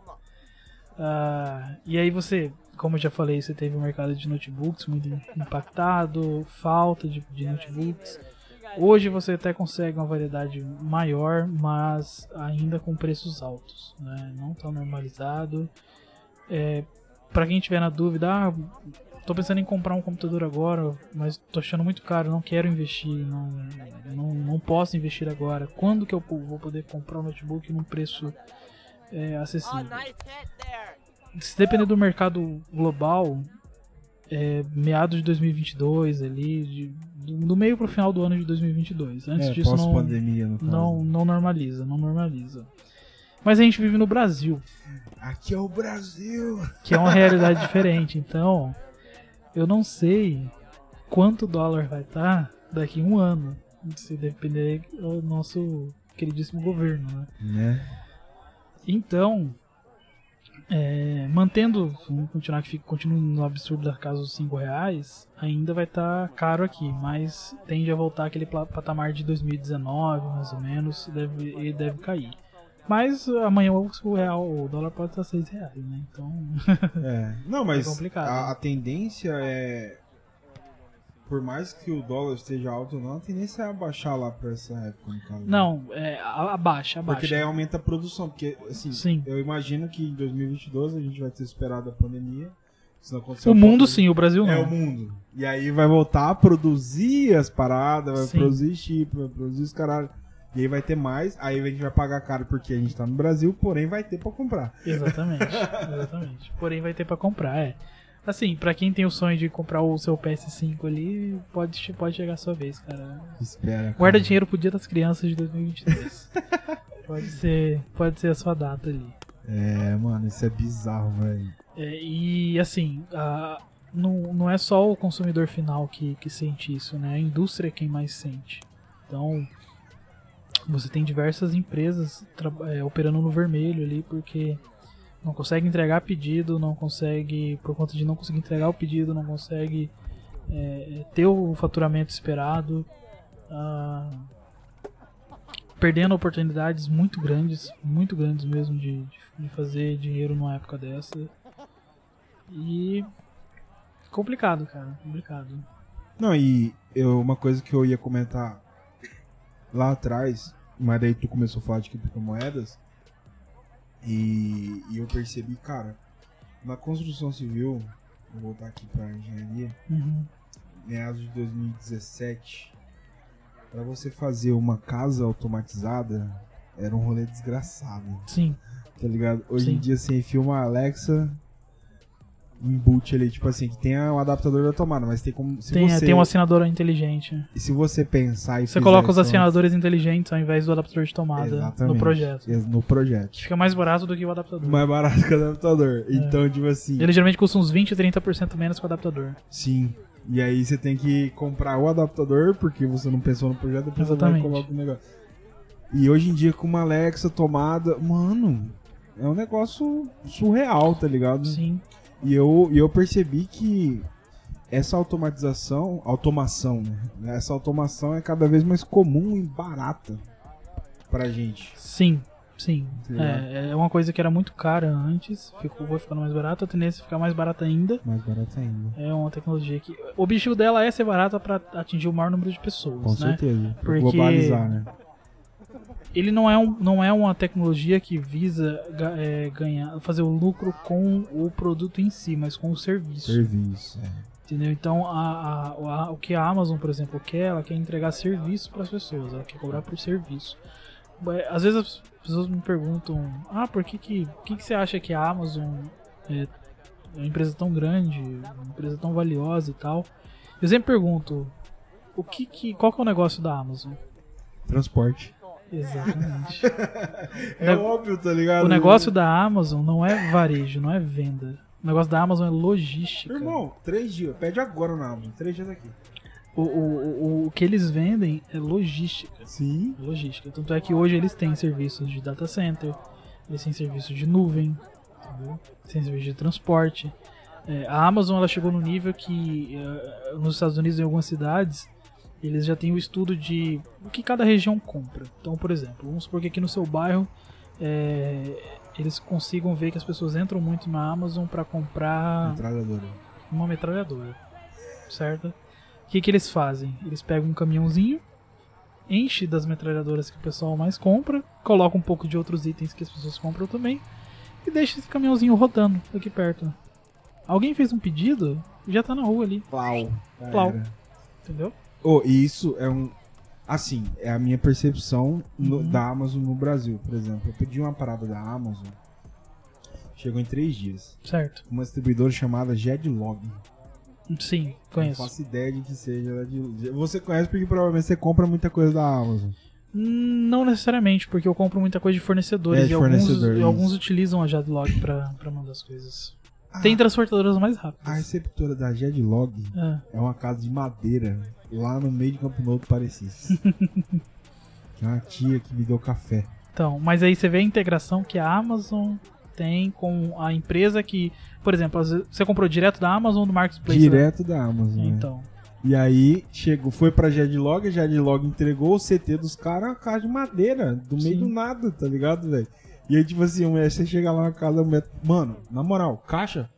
Speaker 3: Ah, e aí você, como eu já falei, você teve o mercado de notebooks muito impactado, falta de, de notebooks. Hoje você até consegue uma variedade maior, mas ainda com preços altos. Né? Não está normalizado. É, para quem tiver na dúvida, ah, tô pensando em comprar um computador agora, mas tô achando muito caro, não quero investir, não, não, não posso investir agora. Quando que eu vou poder comprar um notebook num preço é, acessível? Se depender do mercado global, é, meados de 2022 ali, de, do, do meio pro final do ano de 2022. Antes
Speaker 2: É,
Speaker 3: disso não,
Speaker 2: caso.
Speaker 3: não, não normaliza, não normaliza. Mas a gente vive no Brasil,
Speaker 2: Aqui é o Brasil.
Speaker 3: que é uma realidade diferente. Então, eu não sei quanto dólar vai estar daqui a um ano. Se depender do nosso queridíssimo governo, né?
Speaker 2: Né?
Speaker 3: Então, é, mantendo, vamos continuar que fica, continue no absurdo da casa dos 5 reais, ainda vai estar caro aqui, mas tende a voltar aquele patamar de 2019, mais ou menos, deve, ele deve cair. Mas amanhã o real, o dólar pode estar 6 reais, né? Então,
Speaker 2: É. Não, mas
Speaker 3: É complicado.
Speaker 2: a, a tendência é. Por mais que o dólar esteja alto ou não, a tendência é abaixar lá pra essa época, no caso.
Speaker 3: não, é, abaixa, abaixa.
Speaker 2: Porque daí aumenta a produção. Porque, assim,
Speaker 3: Sim.
Speaker 2: eu imagino que em 2022 a gente vai ter superado a pandemia. Se não acontecer
Speaker 3: O mundo sim, o Brasil
Speaker 2: coisa-
Speaker 3: não.
Speaker 2: É o mundo. E aí vai voltar a produzir as paradas, vai
Speaker 3: Sim.
Speaker 2: produzir chip, vai produzir os caralho. E aí vai ter mais, aí a gente vai pagar caro porque a gente tá no Brasil, porém vai ter pra comprar.
Speaker 3: Exatamente, exatamente. Porém vai ter pra comprar, é. Assim, pra quem tem o sonho de comprar o seu PS5 ali, pode, pode chegar a sua vez, cara.
Speaker 2: Espera. cara.
Speaker 3: Guarda dinheiro pro dia das crianças de 2022. pode ser, pode ser a sua data ali.
Speaker 2: É, mano, isso é bizarro, velho.
Speaker 3: É, e assim, a- não, não é só o consumidor final que, que sente isso, né? A indústria é quem mais sente. Então, você tem diversas empresas é, operando no vermelho ali porque não consegue entregar pedido, não consegue, por conta de não conseguir entregar o pedido, não consegue é, ter o faturamento esperado. ah, perdendo oportunidades muito grandes, muito grandes mesmo de- de fazer dinheiro numa época dessa. E complicado, cara, complicado.
Speaker 2: Não, e eu, uma coisa que eu ia comentar lá atrás, mas daí tu começou a falar de criptomoedas, e, e eu percebi, cara, na construção civil, vou voltar aqui pra engenharia,
Speaker 3: Uhum.
Speaker 2: meados de 2017, pra você fazer uma casa automatizada, era um rolê desgraçado,
Speaker 3: Sim,
Speaker 2: tá ligado? Hoje
Speaker 3: Sim.
Speaker 2: em dia você enfia uma Alexa em boot ali, tipo assim, que tem o adaptador da tomada, mas tem como. Se
Speaker 3: tem,
Speaker 2: você,
Speaker 3: tem um assinador inteligente.
Speaker 2: e se você pensar e
Speaker 3: Você coloca os assinadores inteligentes ao invés do adaptador de tomada
Speaker 2: Exatamente.
Speaker 3: no projeto.
Speaker 2: No projeto.
Speaker 3: Fica mais barato do que o adaptador.
Speaker 2: Mais barato que o adaptador. Então, tipo assim,
Speaker 3: Ele geralmente custa uns 20, 30% menos que o adaptador.
Speaker 2: sim. E aí você tem que comprar o adaptador, porque você não pensou no projeto, depois
Speaker 3: Exatamente.
Speaker 2: você coloca o negócio. E hoje em dia, com uma Alexa tomada, mano, é um negócio surreal, tá ligado?
Speaker 3: Sim,
Speaker 2: E eu, eu percebi que essa automatização, automação, né? Essa automação é cada vez mais comum e barata pra gente.
Speaker 3: sim, sim.
Speaker 2: Tá
Speaker 3: É, é uma coisa que era muito cara antes, ficou, foi ficando mais barata, a tendência é ficar mais barata ainda.
Speaker 2: Mais barata ainda.
Speaker 3: É uma tecnologia que. O objetivo dela é ser barata para atingir o maior número de pessoas,
Speaker 2: Com
Speaker 3: né?
Speaker 2: certeza.
Speaker 3: Porque-
Speaker 2: globalizar, né?
Speaker 3: Ele não é, um, não é uma tecnologia que visa é, ganhar, fazer o lucro com o produto em si, mas com o serviço.
Speaker 2: Serviço. é.
Speaker 3: Entendeu? Então, a, a- a- o que a Amazon, por exemplo, quer, ela quer entregar serviço para as pessoas, ela quer cobrar por serviço. É, Às vezes as pessoas me perguntam: ah, por que, que, que, que você acha que a Amazon é uma empresa tão grande, uma empresa tão valiosa e tal? Eu sempre pergunto: o que que, qual que é o negócio da Amazon?
Speaker 2: Transporte.
Speaker 3: Exatamente.
Speaker 2: É
Speaker 3: Ne-
Speaker 2: óbvio, tá ligado?
Speaker 3: o negócio da Amazon não é varejo, não é venda. O negócio da Amazon é logística.
Speaker 2: Irmão, três dias. Pede agora na Amazon. Três dias aqui.
Speaker 3: O, o, o, o que eles vendem é logística.
Speaker 2: Sim.
Speaker 3: logística. Tanto é que hoje eles têm serviços de data center, eles têm serviços de nuvem, entendeu? Tem serviço de transporte. É, a Amazon ela chegou no nível que eh, nos Estados Unidos, em algumas cidades, eles já têm o estudo de o que cada região compra. Então, por exemplo, vamos supor que aqui no seu bairro eh, eles consigam ver que as pessoas entram muito na Amazon para comprar
Speaker 2: Metralhadora.
Speaker 3: uma metralhadora, certo? O que, que eles fazem? Eles pegam um caminhãozinho, enche das metralhadoras que o pessoal mais compra, coloca um pouco de outros itens que as pessoas compram também e deixa esse caminhãozinho rodando aqui perto. Alguém fez um pedido, já tá na rua ali,
Speaker 2: Plau.
Speaker 3: Plau. entendeu?
Speaker 2: Oh, e isso é um. Assim, é a minha percepção no-
Speaker 3: Uhum.
Speaker 2: da Amazon no Brasil, por exemplo. Eu pedi uma parada da Amazon. Chegou em três dias.
Speaker 3: Certo.
Speaker 2: Uma distribuidora chamada Jedlog.
Speaker 3: Sim,
Speaker 2: Não
Speaker 3: conheço.
Speaker 2: faço ideia de que seja. de- Você conhece porque provavelmente você compra muita coisa da Amazon.
Speaker 3: Não necessariamente, porque eu compro muita coisa de fornecedores
Speaker 2: É, de
Speaker 3: e, alguns, e alguns utilizam a Jadlog pra, pra mandar as coisas.
Speaker 2: Ah,
Speaker 3: Tem transportadoras mais
Speaker 2: A
Speaker 3: rápidas.
Speaker 2: receptora da Jedlog
Speaker 3: É.
Speaker 2: é uma casa de madeira lá no meio de Campo Novo do Parecis. que é uma tia que me deu café.
Speaker 3: Então, mas aí você vê a integração que a Amazon tem com a empresa que, por exemplo, você comprou direto da Amazon ou do Marketplace? né?
Speaker 2: Direto da Amazon. né?
Speaker 3: Então,
Speaker 2: E aí chegou, foi pra Jedlog, a Jedlog entregou o CT dos caras, uma casa de madeira, do meio
Speaker 3: Sim.
Speaker 2: do nada, tá ligado, velho? E aí, tipo assim, você chega lá na casa da mulher. Mano, na moral, caixa.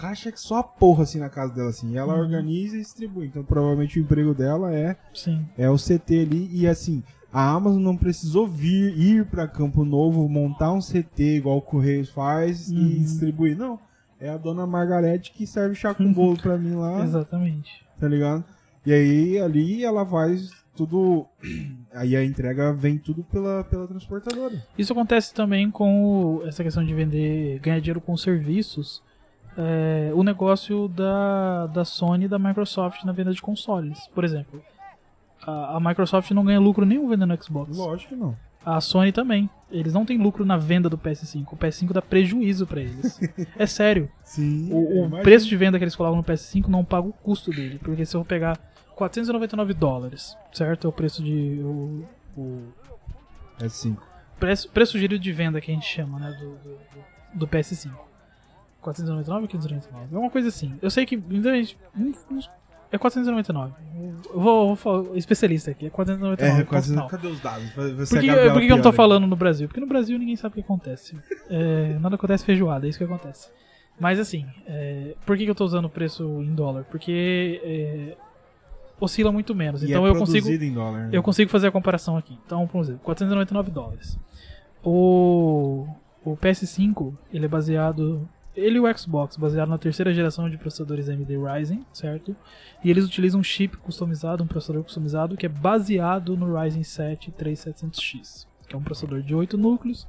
Speaker 2: Caixa é que só a porra assim na casa dela, assim. E ela
Speaker 3: Uhum.
Speaker 2: organiza e distribui. Então provavelmente o emprego dela é,
Speaker 3: sim.
Speaker 2: é o CT ali. E assim, a Amazon não precisou vir, ir pra Campo Novo, montar um CT igual o Correios faz
Speaker 3: Uhum.
Speaker 2: e distribuir. Não. É a dona Margarete que serve chá com bolo pra mim lá
Speaker 3: Exatamente.
Speaker 2: tá ligado? E aí ali ela faz tudo. Aí a entrega vem tudo pela, pela transportadora.
Speaker 3: Isso acontece também com essa questão de vender, ganhar dinheiro com serviços. É, o negócio da, da Sony e da Microsoft na venda de consoles. Por exemplo, a, a Microsoft não ganha lucro nenhum vendendo Xbox.
Speaker 2: Lógico que não.
Speaker 3: A Sony também. Eles não têm lucro na venda do PS5. O PS5 dá prejuízo pra eles. é sério.
Speaker 2: Sim.
Speaker 3: O, o preço de venda que eles colocam no PS5 não paga o custo dele. Porque se eu pegar 499 dólares, certo? É o preço de. O, o
Speaker 2: É sim.
Speaker 3: preço, preço sugerido de venda que a gente chama, né? Do, do- do PS5. 499 ou 599? É uma coisa assim. Eu sei que. É 499. Eu vou, vou falar, especialista aqui. É 499.
Speaker 2: É,
Speaker 3: ponto
Speaker 2: quase.
Speaker 3: final.
Speaker 2: Cadê os dados? Você
Speaker 3: Por que,
Speaker 2: Gabriela
Speaker 3: por que eu não tô falando no Brasil? Porque no Brasil ninguém sabe o que acontece. É, nada acontece feijoada, é isso que acontece. Mas assim, é, por que, eu tô usando o preço em dólar? Porque é, oscila muito menos.
Speaker 2: E
Speaker 3: Então
Speaker 2: é
Speaker 3: eu consigo,
Speaker 2: dólar. né?
Speaker 3: eu consigo fazer a comparação aqui. Então, por exemplo, 499 dólares. O, o PS5, ele é baseado. Ele e o Xbox, baseado na terceira geração de processadores AMD Ryzen, certo? E eles utilizam um chip customizado, um processador customizado, que é baseado no Ryzen 7 3700X, que é um processador de 8 núcleos,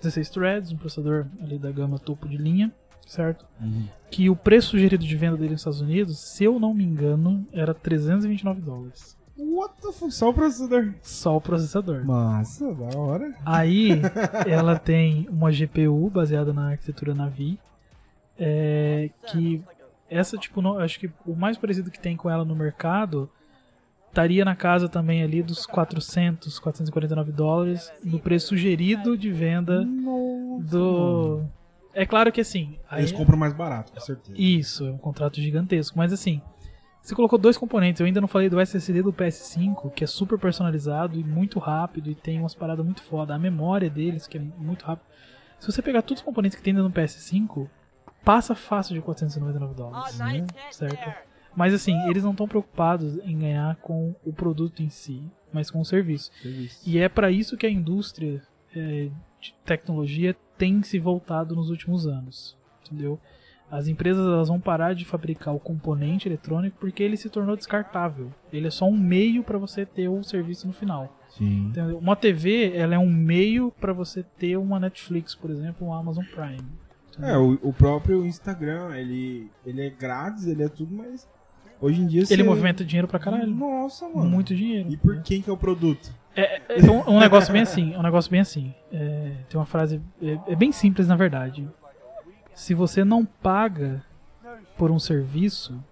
Speaker 3: 16 threads, um processador ali da gama topo de linha, certo?
Speaker 2: Uhum.
Speaker 3: Que o preço sugerido de venda dele nos Estados Unidos, se eu não me engano, era 329 dólares.
Speaker 2: What the fuck? Só o processador.
Speaker 3: Só o processador.
Speaker 2: Massa, da hora.
Speaker 3: Aí ela tem uma GPU baseada na arquitetura Navi, é, que essa tipo, não, acho que o mais parecido que tem com ela no mercado estaria na casa também ali dos 400, 449 dólares no preço sugerido de venda
Speaker 2: Nossa,
Speaker 3: do. É claro que assim. aí-
Speaker 2: Eles compram mais barato, com certeza.
Speaker 3: Isso, é um contrato gigantesco. Mas assim, você colocou dois componentes. Eu ainda não falei do SSD do PS5, que é super personalizado e muito rápido e tem umas paradas muito foda. A memória deles, que é muito rápido. Se você pegar todos os componentes que tem dentro do PS5, passa fácil de 499 dólares. né? Certo? Mas assim, eles não estão preocupados em ganhar com o produto em si. mas com o serviço.
Speaker 2: Serviço.
Speaker 3: E é para isso que a indústria é, de tecnologia tem se voltado nos últimos anos, entendeu? As empresas elas vão parar de fabricar o componente eletrônico porque ele se tornou descartável. Ele é só um meio para você ter o serviço no final.
Speaker 2: Sim.
Speaker 3: Entendeu? Uma TV ela é um meio para você ter uma Netflix, por exemplo, um Amazon Prime.
Speaker 2: É, o, o próprio Instagram, ele, ele é grátis, ele é tudo, mas hoje em dia
Speaker 3: Ele movimenta dinheiro pra caralho.
Speaker 2: Nossa, mano.
Speaker 3: Muito dinheiro.
Speaker 2: E por quem que é o produto?
Speaker 3: É, é um, um negócio bem assim, um negócio bem assim. É, tem uma frase, é, é bem simples na verdade. Se você não paga por um serviço,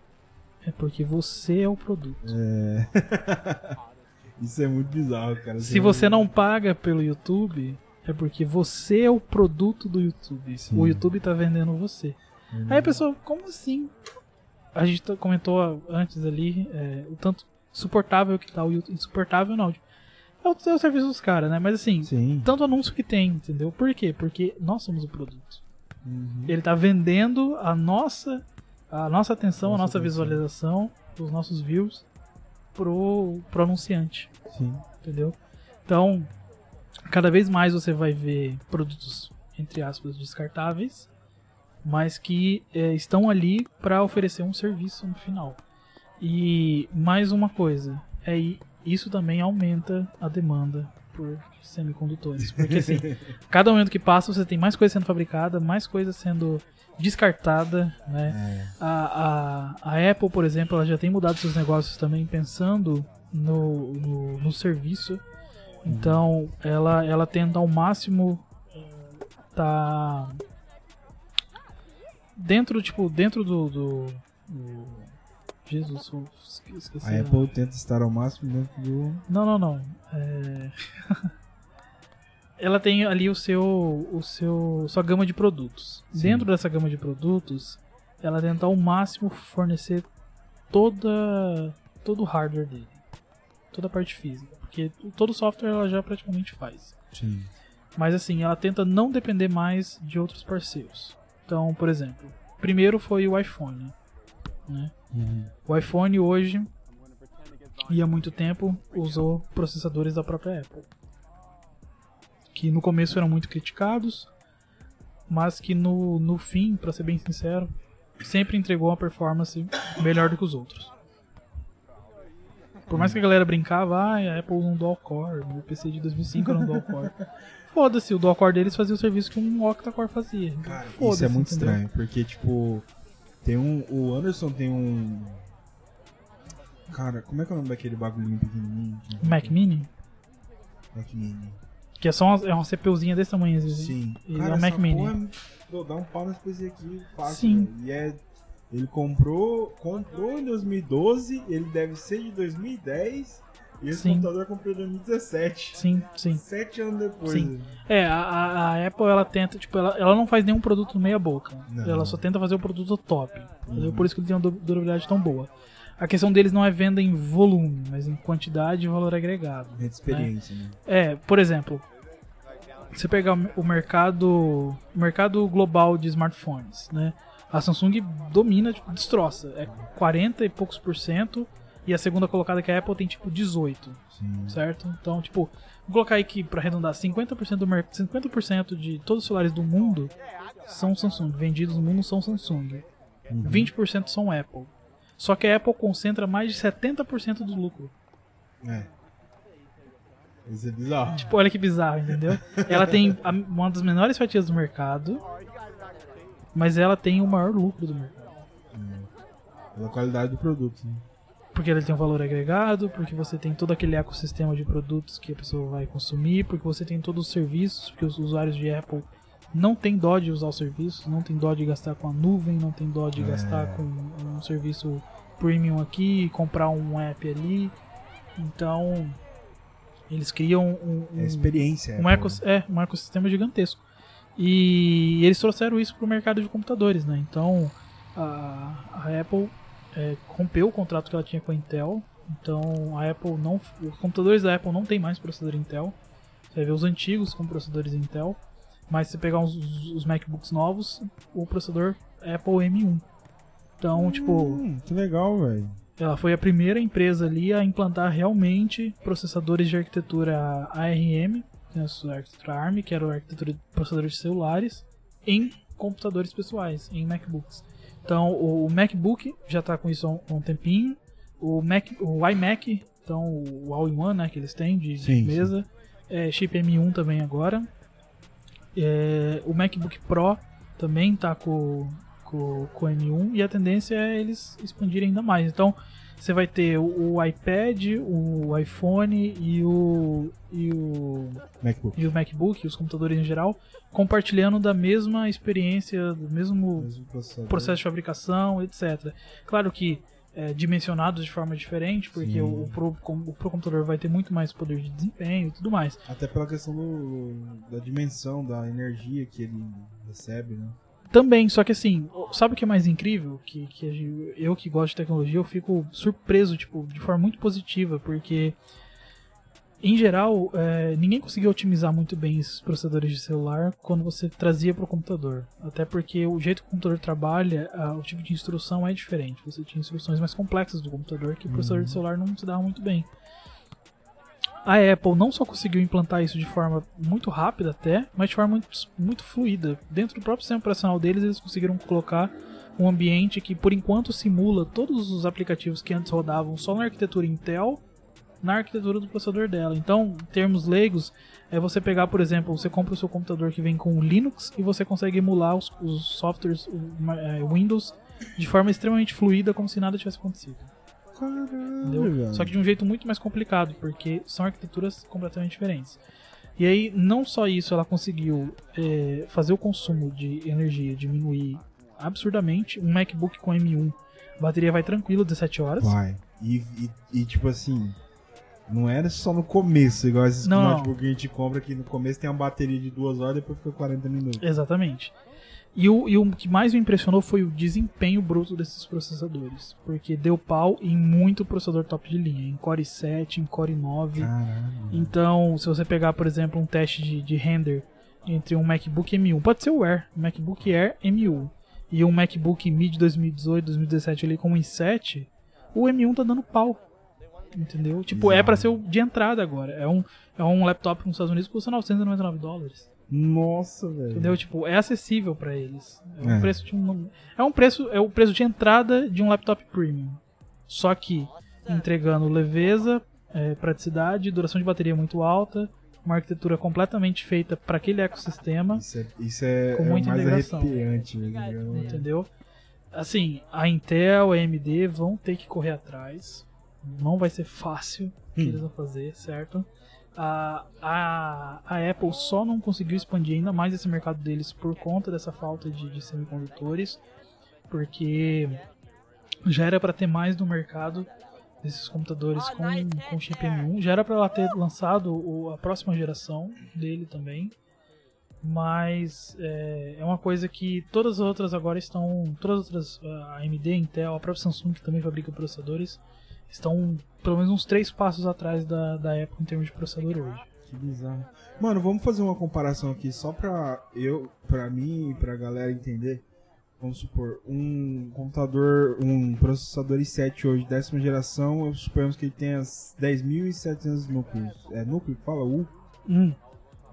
Speaker 3: é porque você é o produto.
Speaker 2: Isso é muito bizarro, cara.
Speaker 3: Se você não paga pelo YouTube, é porque você é o produto do YouTube.
Speaker 2: Sim.
Speaker 3: O YouTube tá vendendo você. Aí a pessoa, como assim? A gente tá- comentou antes ali é, o tanto suportável que tá o YouTube. Insuportável não. É o, é o serviço dos caras, né? Mas assim,
Speaker 2: Sim.
Speaker 3: tanto anúncio que tem, entendeu? Por quê? Porque nós somos o produto.
Speaker 2: Uhum.
Speaker 3: Ele tá vendendo a nossa a nossa atenção, a
Speaker 2: Nossa
Speaker 3: nossa
Speaker 2: atenção.
Speaker 3: visualização, os nossos views pro, pro anunciante,
Speaker 2: Sim.
Speaker 3: entendeu? Então, cada vez mais você vai ver produtos entre aspas descartáveis, mas que eh, estão ali para oferecer um serviço no final. E mais uma coisa, é isso também aumenta a demanda por semicondutores, porque assim, cada momento que passa você tem mais coisa sendo fabricada, mais coisa sendo descartada, né?
Speaker 2: É.
Speaker 3: A, a, a Apple, por exemplo, ela já tem mudado seus negócios também pensando no, no, no serviço. Então, ela, ela tenta ao máximo eh, tá dentro, tipo, dentro do, do, do- Jesus, esqueci.
Speaker 2: A Apple tenta estar ao máximo dentro do.
Speaker 3: Não, não, não. É... ela tem ali o seu, o seu, sua gama de produtos.
Speaker 2: Sim.
Speaker 3: Dentro dessa gama de produtos, ela tenta ao máximo fornecer toda, todo o hardware dele, toda a parte física, porque todo software ela já praticamente faz.
Speaker 2: Sim.
Speaker 3: Mas assim, ela tenta não depender mais de outros parceiros. Então, por exemplo, primeiro foi o iPhone, né?
Speaker 2: Uhum.
Speaker 3: O iPhone hoje e há muito tempo usou processadores da própria Apple. Que no começo eram muito criticados, mas que no, no fim, pra ser bem sincero, sempre entregou uma performance melhor do que os outros. Por mais que a galera brincava, ah, a Apple usa um dual core, o PC de 2005 era um dual core. Foda-se, o dual core deles fazia o serviço que um octa-core fazia.
Speaker 2: Cara, isso é muito
Speaker 3: entendeu?
Speaker 2: estranho, porque, tipo, tem um. O Anderson tem um. Cara, como é que é o nome daquele bagulhinho pequenininho?
Speaker 3: Mac Mini,
Speaker 2: Mac Mini.
Speaker 3: que é só uma, é uma CPUzinha desse tamanho. assim.
Speaker 2: Sim.
Speaker 3: E
Speaker 2: Cara,
Speaker 3: é o Mac
Speaker 2: essa
Speaker 3: Mini.
Speaker 2: porra é- dá um pau nesse PC aqui fácil.
Speaker 3: Sim.
Speaker 2: velho. E é. Ele comprou, comprou em 2012, ele deve ser de 2010, e esse
Speaker 3: Sim.
Speaker 2: computador eu comprei em 2017.
Speaker 3: Sim, sim.
Speaker 2: Sete anos depois.
Speaker 3: Sim. É, a, a- Apple ela tenta, tipo, ela, ela não faz nenhum produto meia boca.
Speaker 2: Não.
Speaker 3: Ela só tenta fazer o produto top.
Speaker 2: Uhum.
Speaker 3: Por isso que ele tem uma du- durabilidade tão boa. A questão deles não é venda em volume, mas em quantidade e valor agregado.
Speaker 2: Rede de experiência, né?
Speaker 3: É, por exemplo, você pegar o mercado, o mercado global de smartphones, né? A Samsung domina, tipo, destroça. É 40 e poucos por cento. E a segunda colocada que é a Apple tem tipo 18
Speaker 2: Sim.
Speaker 3: certo? Então, tipo, vou colocar aí que pra arredondar 50% do mer- 50% de todos os celulares do mundo são Samsung, vendidos no mundo são Samsung.
Speaker 2: Uhum.
Speaker 3: 20% são Apple. Só que a Apple concentra mais de 70% do lucro.
Speaker 2: É. Isso é bizarro.
Speaker 3: Tipo, olha que bizarro, entendeu? Ela tem uma das menores fatias do mercado, mas ela tem o maior lucro do mercado.
Speaker 2: Pela qualidade do produto. Né?
Speaker 3: Porque ele tem um valor agregado, porque você tem todo aquele ecossistema de produtos que a pessoa vai consumir, porque você tem todos os serviços, porque os usuários de Apple não tem dó de usar os serviços, não tem dó de gastar com a nuvem, não tem dó de
Speaker 2: É.
Speaker 3: gastar com um serviço premium aqui, comprar um app ali. Então, eles criam um,
Speaker 2: É
Speaker 3: um,
Speaker 2: experiência.
Speaker 3: um,
Speaker 2: Apple,
Speaker 3: ecos- é, um ecossistema gigantesco. E eles trouxeram isso para o mercado de computadores, né? Então a, a Apple é, rompeu o contrato que ela tinha com a Intel. Então a Apple não, os computadores da Apple não tem mais processador Intel. Você ver os antigos com processadores Intel, mas se você pegar os, os MacBooks novos, o processador é Apple M1. Então, tipo,
Speaker 2: Hum, que legal, velho.
Speaker 3: Ela foi a primeira empresa ali a implantar realmente processadores de arquitetura ARM, né, a arquitetura ARM, que era a arquitetura de processadores de celulares, em computadores pessoais, em MacBooks. Então o MacBook já está com isso há um tempinho, o, Mac, o iMac, então o All-in-One né, que eles têm de,
Speaker 2: Sim,
Speaker 3: mesa, é, chip M1 também agora. É, o MacBook Pro também está com, com, com o M1 e a tendência é eles expandirem ainda mais. Então você vai ter o, o iPad, o iPhone e o, e o
Speaker 2: MacBook.
Speaker 3: e o MacBook, os computadores em geral, compartilhando da mesma experiência, do mesmo
Speaker 2: Mesmo
Speaker 3: processo de fabricação, etc. Claro que é, dimensionados de forma diferente, porque
Speaker 2: Sim.
Speaker 3: o, pro, o pro computador vai ter muito mais poder de desempenho e tudo mais.
Speaker 2: Até pela questão do, da dimensão, da energia que ele recebe, né?
Speaker 3: Também, só que assim, sabe o que é mais incrível? Que, que a eu que gosto de tecnologia, eu fico surpreso, tipo, de forma muito positiva, porque em geral, é, ninguém conseguiu otimizar muito bem esses processadores de celular quando você trazia para o computador. Até porque o jeito que o computador trabalha, ah, o tipo de instrução é diferente. Você tinha instruções mais complexas do computador que o processador de celular não se dava muito bem. A Apple não só conseguiu implantar isso de forma muito rápida até, mas de forma muito, muito fluida. Dentro do próprio sistema operacional deles, eles conseguiram colocar um ambiente que, por enquanto, simula todos os aplicativos que antes rodavam só na arquitetura Intel, na arquitetura do processador dela. Então, em termos leigos, é você pegar, por exemplo, você compra o seu computador que vem com o Linux e você consegue emular os, os softwares o, é, Windows de forma extremamente fluida, como se nada tivesse acontecido.
Speaker 2: Caralho.
Speaker 3: Só que de um jeito muito mais complicado, porque são arquiteturas completamente diferentes. E aí, não só isso, ela conseguiu é, fazer o consumo de energia diminuir absurdamente. Um MacBook com M1, a bateria vai tranquilo 17 horas.
Speaker 2: Vai. E, e, e, tipo assim, não era só no começo, igual esses
Speaker 3: Não, não.
Speaker 2: notebook que a gente compra que no começo tem uma bateria de duas horas depois fica 40 minutos.
Speaker 3: Exatamente. E o, e o que mais me impressionou foi o desempenho bruto desses processadores. Porque deu pau em muito processador top de linha. Em Core 7, em Core 9.
Speaker 2: Caralho.
Speaker 3: Então, se você pegar, por exemplo, um teste de, de render entre um MacBook M1, pode ser o Air, um MacBook Air M1 e um MacBook Mid 2018, 2017 ali com um i7, o M1 tá dando pau. Entendeu? Tipo, é
Speaker 2: Bizarro.
Speaker 3: pra ser o de entrada agora. É um, é um laptop nos Estados Unidos que custa 999 dólares.
Speaker 2: Nossa, velho.
Speaker 3: Entendeu? Tipo, é acessível pra eles. É um
Speaker 2: É.
Speaker 3: preço de um é um preço é o preço de entrada de um laptop premium. Só que entregando leveza, é, praticidade, duração de bateria muito alta, uma arquitetura completamente feita para aquele ecossistema,
Speaker 2: Isso é, isso é,
Speaker 3: Com
Speaker 2: é
Speaker 3: muita
Speaker 2: mais
Speaker 3: integração.
Speaker 2: arrepiante. mesmo.
Speaker 3: entendeu? Assim, a Intel, a AMD vão ter que correr atrás. Não vai ser fácil o que
Speaker 2: Hum.
Speaker 3: eles vão fazer, certo? A, a, a Apple só não conseguiu expandir ainda mais esse mercado deles por conta dessa falta de, de semicondutores, porque já era para ter mais no mercado desses computadores com, com chip M1, já era para ela ter lançado o- a próxima geração dele também, mas é, é uma coisa que todas as outras agora estão, todas as outras, a AMD, Intel, a própria Samsung que também fabrica processadores, estão pelo menos uns três passos atrás da, da Apple em termos de processador hoje.
Speaker 2: Que bizarro. Mano, vamos fazer uma comparação aqui só pra eu, pra mim e pra galera entender. Vamos supor, um computador, um processador i7 hoje, décima geração, suponhamos que ele tenha 10.700 núcleos. É núcleo fala? U?
Speaker 3: Hum,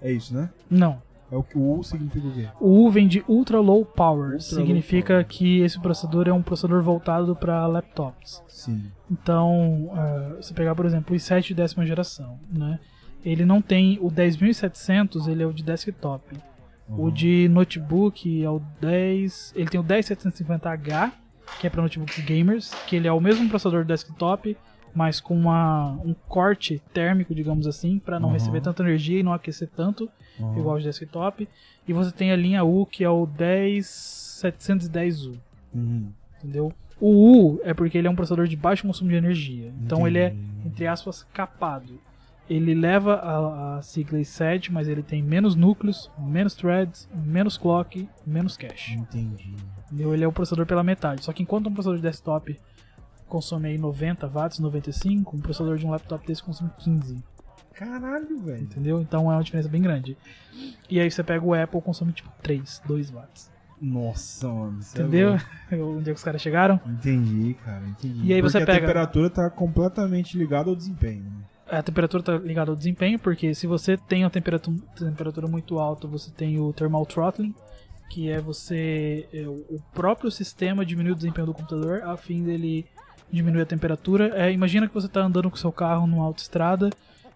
Speaker 2: É isso, né?
Speaker 3: não.
Speaker 2: É o que o U significa o quê?
Speaker 3: O U vem de Ultra Low Power,
Speaker 2: Ultra
Speaker 3: significa
Speaker 2: low power.
Speaker 3: que esse processador é um processador voltado para laptops.
Speaker 2: Sim.
Speaker 3: Então, ah, você pegar, por exemplo, o i7 de décima geração, né? Ele não tem o 10700, ele é o de desktop. O de notebook é o 10, ele tem o 10750H, que é para notebooks gamers, que ele é o mesmo processador do desktop, mas com uma, um corte térmico, digamos assim, para não
Speaker 2: Uhum.
Speaker 3: receber tanta energia e não aquecer tanto,
Speaker 2: Uhum.
Speaker 3: igual de desktop. E você tem a linha U, que é o 10710U,
Speaker 2: Uhum.
Speaker 3: entendeu? O U é porque ele é um processador de baixo consumo de energia. Então ele é,
Speaker 2: Entendi.
Speaker 3: entre aspas, capado. Ele leva a, a sigla i7, mas ele tem menos núcleos, menos threads, menos clock, menos cache.
Speaker 2: Entendi.
Speaker 3: Entendeu? Ele é o processador pela metade. Só que enquanto um processador de desktop consome aí 90 watts, 95, um processador de um laptop desse consome 15.
Speaker 2: Caralho, velho.
Speaker 3: Entendeu? Então é uma diferença bem grande. E aí você pega o Apple, consome tipo 3, 2 watts.
Speaker 2: Nossa, mano. é
Speaker 3: Entendeu?
Speaker 2: louco.
Speaker 3: Onde é que os caras chegaram?
Speaker 2: Entendi, cara, entendi.
Speaker 3: E aí você
Speaker 2: Porque
Speaker 3: pega-
Speaker 2: a temperatura tá completamente ligada ao desempenho. né?
Speaker 3: A temperatura está ligada ao desempenho, porque se você tem uma temperatura, temperatura muito alta, você tem o thermal throttling, que é você. é, o próprio sistema diminui o desempenho do computador a fim dele diminuir a temperatura. É, imagina que você está andando com o seu carro numa autoestrada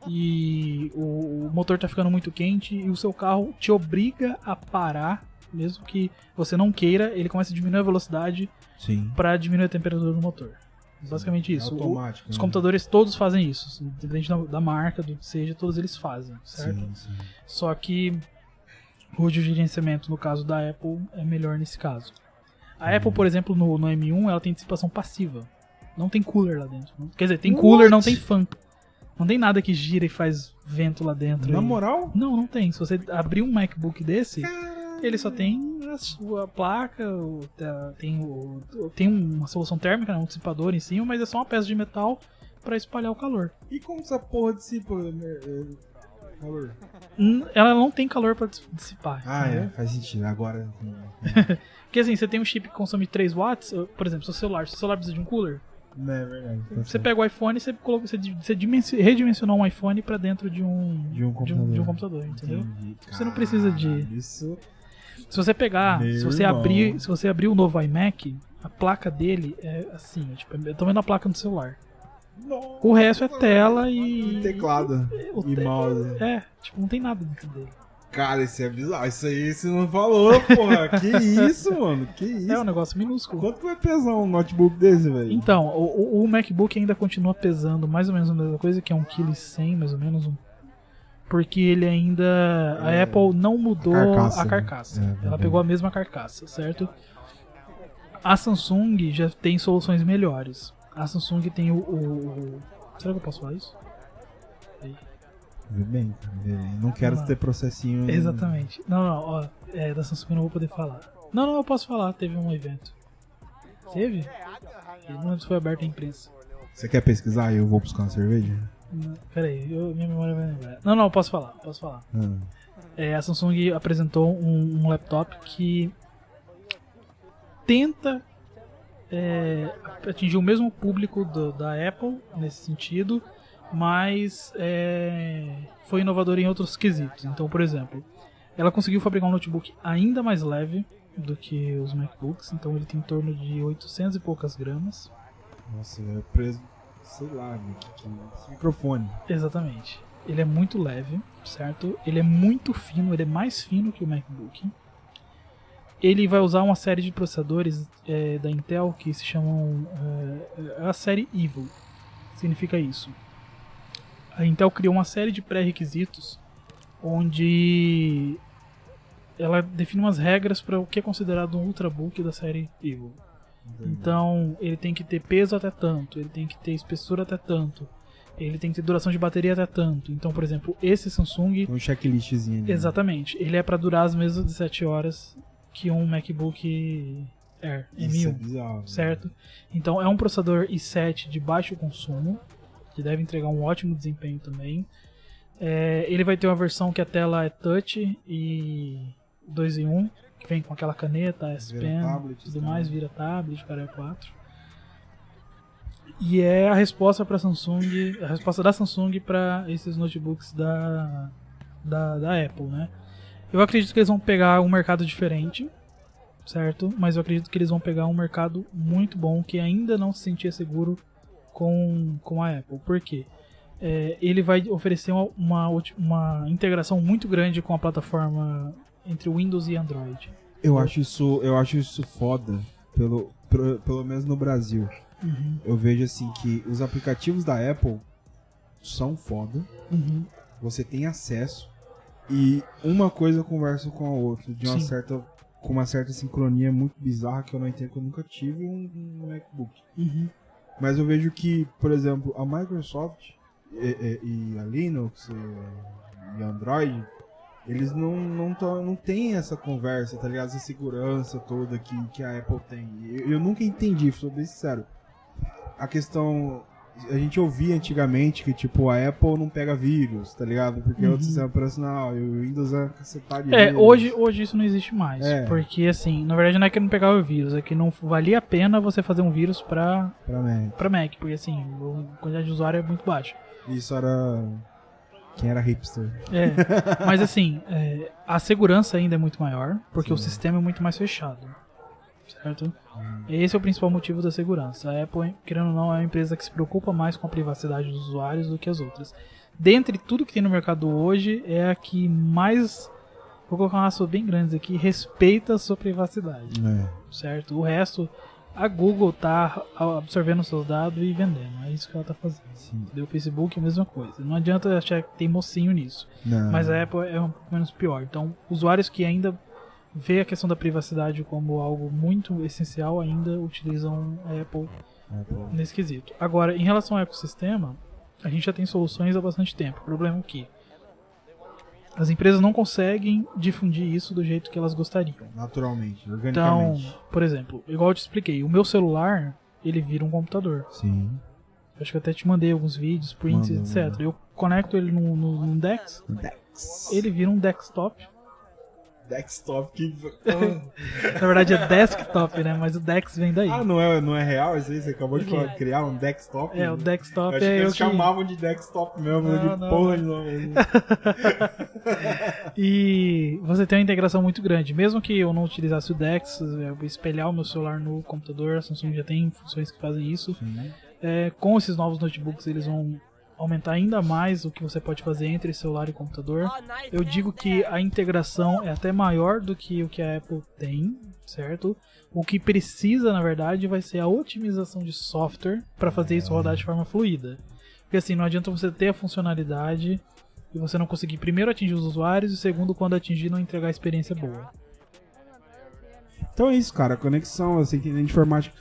Speaker 3: e o, o motor está ficando muito quente e o seu carro te obriga a parar, mesmo que você não queira, ele começa a diminuir a velocidade para diminuir a temperatura do motor. Basicamente isso.
Speaker 2: É
Speaker 3: O-
Speaker 2: automático.
Speaker 3: os
Speaker 2: né?
Speaker 3: computadores todos fazem isso, independente da, da marca, do que seja, todos eles fazem, certo?
Speaker 2: Sim, sim.
Speaker 3: Só que o de gerenciamento, no caso da Apple, é melhor nesse caso. A Apple, por exemplo, no, no M1, ela tem dissipação passiva. Não tem cooler lá dentro. Quer dizer, tem cooler, não tem fan. Não tem nada que gira e faz vento lá dentro.
Speaker 2: Na
Speaker 3: e-
Speaker 2: moral?
Speaker 3: Não, não tem. Se você abrir um MacBook desse, ele só tem a sua placa, o- tem, o- tem uma solução térmica, né, um dissipador em cima, mas é só uma peça de metal para espalhar o calor.
Speaker 2: E como essa porra dissipa né, é, calor?
Speaker 3: Ela não tem calor para dissipar.
Speaker 2: Ah,
Speaker 3: entendeu?
Speaker 2: é, faz sentido. Agora.
Speaker 3: Porque assim, você tem um chip que consome 3 watts, por exemplo, seu celular, seu celular precisa de um cooler.
Speaker 2: Não é verdade. tá
Speaker 3: Você
Speaker 2: certo.
Speaker 3: pega o iPhone e você, coloca, você, você dimensi- redimensionou um iPhone para dentro de um,
Speaker 2: De um
Speaker 3: de um, de um
Speaker 2: computador.
Speaker 3: computador, entendeu?
Speaker 2: Entendi.
Speaker 3: Você não precisa de-
Speaker 2: Isso.
Speaker 3: Se você pegar,
Speaker 2: Meu
Speaker 3: se você
Speaker 2: irmão.
Speaker 3: abrir, se você abrir o novo iMac, a placa dele é assim, é tipo, é tamanho da placa do celular. O resto é tela e
Speaker 2: Teclado
Speaker 3: o
Speaker 2: e
Speaker 3: te-
Speaker 2: mouse.
Speaker 3: É, tipo, não tem nada dentro dele.
Speaker 2: Cara, isso é bizarro. Isso aí você não falou, porra. que isso, mano? Que isso?
Speaker 3: É um negócio minúsculo.
Speaker 2: Quanto vai pesar um notebook desse, velho?
Speaker 3: Então, o, o- MacBook ainda continua pesando mais ou menos a mesma coisa, que é 1,1 kg, mais ou menos. Um, porque ele ainda. A
Speaker 2: É,
Speaker 3: Apple não mudou
Speaker 2: a carcaça,
Speaker 3: a
Speaker 2: né?
Speaker 3: carcaça.
Speaker 2: É,
Speaker 3: Ela pegou a mesma carcaça, certo? A Samsung já tem soluções melhores. A Samsung tem o. o- o- Será que eu posso falar isso?
Speaker 2: Vê bem, vê bem. Não quero
Speaker 3: Não.
Speaker 2: ter processinho.
Speaker 3: Exatamente. Não, não, ó. É, da Samsung eu não vou poder falar. Não, não, eu posso falar. Teve um evento. Teve? Eu não lembro se foi aberto à imprensa.
Speaker 2: Você quer pesquisar e eu vou buscar uma cerveja?
Speaker 3: Não, Pera aí, eu- minha memória vai lembrar. Não, não, eu posso falar, posso falar.
Speaker 2: Ah.
Speaker 3: É, a Samsung apresentou um, um laptop que tenta é, atingir o mesmo público do- da Apple nesse sentido, mas é, foi inovador em outros quesitos. Então, por exemplo, ela conseguiu fabricar um notebook ainda mais leve do que os MacBooks, então ele tem em torno de 800 e poucas gramas.
Speaker 2: Nossa, é preso. Sei lá, esse microfone.
Speaker 3: Exatamente. Ele é muito leve, certo? Ele é muito fino, ele é mais fino que o MacBook. Ele vai usar uma série de processadores é, da Intel que se chamam é, é a série Evil. Significa isso. A Intel criou uma série de pré-requisitos onde ela define umas regras para o que é considerado um ultrabook da série Evil. Então, ele tem que ter peso até tanto, ele tem que ter espessura até tanto, ele tem que ter duração de bateria até tanto. Então, por exemplo, esse Samsung,
Speaker 2: um checklistzinho ali.
Speaker 3: exatamente, ele é para durar as mesmas 17 horas que um MacBook Air
Speaker 2: Isso é
Speaker 3: M1,
Speaker 2: bizarro.
Speaker 3: certo? Então, é um processador i7 de baixo consumo, que deve entregar um ótimo desempenho também. É, ele vai ter uma versão que a tela é touch e 2 em 1, que vem com aquela caneta, S Pen, tudo
Speaker 2: tá?
Speaker 3: mais, vira tablet, para 4. E é a resposta para Samsung, a resposta da Samsung para esses notebooks da, da, da Apple, né? Eu acredito que eles vão pegar um mercado diferente, certo? Mas eu acredito que eles vão pegar um mercado muito bom que ainda não se sentia seguro com, com a Apple. Por quê? É, ele vai oferecer uma, uma, uma integração muito grande com a plataforma entre Windows e Android.
Speaker 2: Eu acho isso, eu acho isso foda, pelo, pro- pelo menos no Brasil.
Speaker 3: Uhum,
Speaker 2: Eu vejo assim que os aplicativos da Apple são foda,
Speaker 3: uhum.
Speaker 2: você tem acesso e uma coisa conversa com a outra de uma
Speaker 3: Sim.
Speaker 2: certa com uma certa sincronia muito bizarra que eu não entendo que eu nunca tive um, um MacBook.
Speaker 3: Uhum.
Speaker 2: Mas eu vejo que, por exemplo, a Microsoft e, e- e a Linux e, e Android, eles não, não, tão, não tem essa conversa, tá ligado? Essa segurança toda que, que a Apple tem. Eu, eu nunca entendi, sou bem sincero. A questão a gente ouvia antigamente que, tipo, a Apple não pega vírus, tá ligado? Porque é outro sistema operacional e o Windows é cacetado
Speaker 3: É, hoje, hoje isso não existe mais.
Speaker 2: É.
Speaker 3: Porque, assim, na verdade não é que não pegava o vírus, é que não valia a pena você fazer um vírus pra,
Speaker 2: Pra Mac.
Speaker 3: pra Mac, porque, assim, a quantidade de usuário é muito baixa.
Speaker 2: Isso era. Quem era hipster?
Speaker 3: É, mas assim, é, a segurança ainda é muito maior, porque o
Speaker 2: Sim.
Speaker 3: sistema é muito mais fechado. Certo? Esse é o principal motivo da segurança. A Apple, querendo ou não, é uma empresa que se preocupa mais com a privacidade dos usuários do que as outras. Dentre tudo que tem no mercado hoje, é a que mais, vou colocar um laço bem grande aqui, respeita a sua privacidade.
Speaker 2: É.
Speaker 3: Certo? O resto, a Google tá absorvendo seus dados e vendendo. É isso que ela tá fazendo.
Speaker 2: Sim.
Speaker 3: O Facebook é a mesma coisa. Não adianta achar que tem mocinho nisso.
Speaker 2: Não.
Speaker 3: Mas a Apple é um pouco menos pior. Então, usuários que ainda vê a questão da privacidade como algo muito essencial ainda utilizam a Apple
Speaker 2: Apple.
Speaker 3: nesse quesito. Agora, em relação ao ecossistema, a gente já tem soluções há bastante tempo. O problema é que as empresas não conseguem difundir isso do jeito que elas gostariam.
Speaker 2: Naturalmente,
Speaker 3: Então,
Speaker 2: organicamente.
Speaker 3: por exemplo, igual eu te expliquei, o meu celular, ele vira um computador.
Speaker 2: Sim.
Speaker 3: Acho que eu até te mandei alguns vídeos, prints,
Speaker 2: Mandou,
Speaker 3: etc. Eu conecto ele num, num, num Dex,
Speaker 2: Dex.
Speaker 3: ele vira um desktop.
Speaker 2: Desktop que.
Speaker 3: Na verdade é desktop, né? Mas o Dex vem daí.
Speaker 2: ah, não é, não é real isso aí? Você acabou de falar, criar um desktop?
Speaker 3: É, o
Speaker 2: Eu
Speaker 3: desktop
Speaker 2: achei que
Speaker 3: é eu
Speaker 2: eles
Speaker 3: que...
Speaker 2: chamavam de desktop mesmo,
Speaker 3: Não,
Speaker 2: de
Speaker 3: não,
Speaker 2: porra de nome.
Speaker 3: E você tem uma integração muito grande. Mesmo que eu não utilizasse o Dex, eu vou espelhar o meu celular no computador, a Samsung já tem funções que fazem isso. É, com esses novos notebooks, eles vão aumentar ainda mais o que você pode fazer entre celular e computador. Eu digo que a integração é até maior do que o que a Apple tem, certo? O que precisa, na verdade, vai ser a otimização de software para fazer isso rodar de forma fluida. Porque assim, não adianta você ter a funcionalidade e você não conseguir primeiro atingir os usuários e segundo, quando atingir, não entregar a experiência boa.
Speaker 2: Então é isso, cara. Conexão, você entender de informática.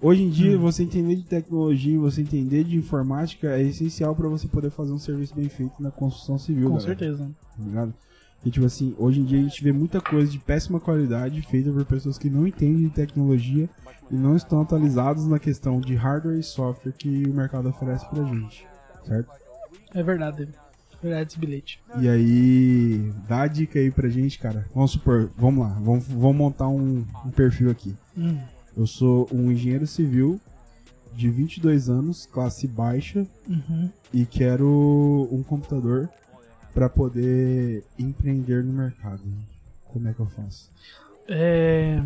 Speaker 2: Hoje em dia,
Speaker 3: Hum.
Speaker 2: você entender de tecnologia, você entender de informática é essencial pra você poder fazer um serviço bem feito na construção civil,
Speaker 3: Com
Speaker 2: galera.
Speaker 3: certeza.
Speaker 2: tá ligado? E tipo assim, hoje em dia a gente vê muita coisa de péssima qualidade feita por pessoas que não entendem de tecnologia e não estão atualizados na questão de hardware e software que o mercado oferece pra gente, certo?
Speaker 3: É verdade. É verdade esse bilhete.
Speaker 2: E aí, dá a dica aí pra gente, cara. Vamos supor, vamos lá, vamos, vamos montar um, um perfil aqui.
Speaker 3: Hum.
Speaker 2: Eu sou um engenheiro civil de 22 anos, classe baixa,
Speaker 3: Uhum.
Speaker 2: e quero um computador pra poder empreender no mercado. Como é que eu faço?
Speaker 3: É,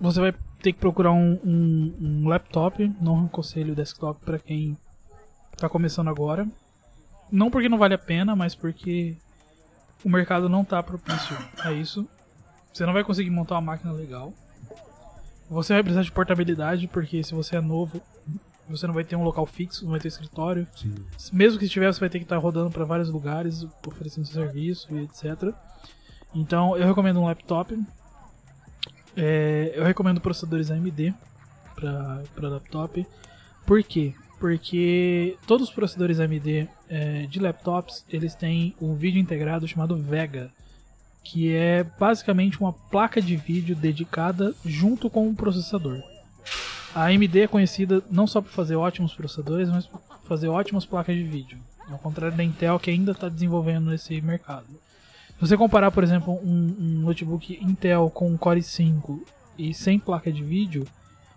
Speaker 3: Você vai ter que procurar um, um- um laptop, não aconselho desktop para quem tá começando agora. Não porque não vale a pena, mas porque o mercado não tá propício a isso. Você não vai conseguir montar uma máquina legal. Você vai precisar de portabilidade, porque se você é novo, você não vai ter um local fixo, não vai ter escritório.
Speaker 2: Sim.
Speaker 3: Mesmo que estiver, você vai ter que estar rodando para vários lugares, oferecendo serviço e etc. Então, eu recomendo um laptop. É, eu recomendo processadores AMD para laptop. Por quê? Porque todos os processadores AMD é, de laptops eles têm um vídeo integrado chamado Vega, que é basicamente uma placa de vídeo dedicada junto com o processador. A AMD é conhecida não só por fazer ótimos processadores, mas por fazer ótimas placas de vídeo. Ao contrário da Intel, que ainda está desenvolvendo nesse mercado. Se você comparar, por exemplo, um, um notebook Intel com um Core i5 e sem placa de vídeo,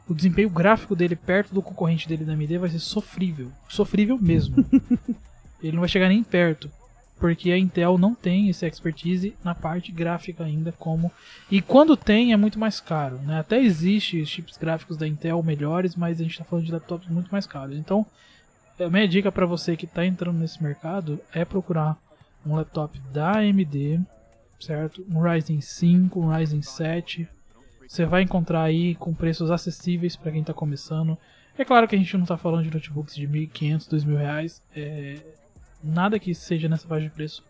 Speaker 3: o desempenho gráfico dele perto do concorrente dele da AMD vai ser sofrível. Sofrível mesmo. Ele não vai chegar nem perto. Porque a Intel não tem esse expertise na parte gráfica ainda como. E quando tem é muito mais caro. Né? Até existe chips gráficos da Intel melhores, mas a gente está falando de laptops muito mais caros. Então, a minha dica para você que está entrando nesse mercado é procurar um laptop da AMD, certo? Um Ryzen 5, um Ryzen 7. Você vai encontrar aí com preços acessíveis para quem está começando. É claro que a gente não está falando de notebooks de 1.500, 2.000 reais. É... Nada que seja nessa faixa de preço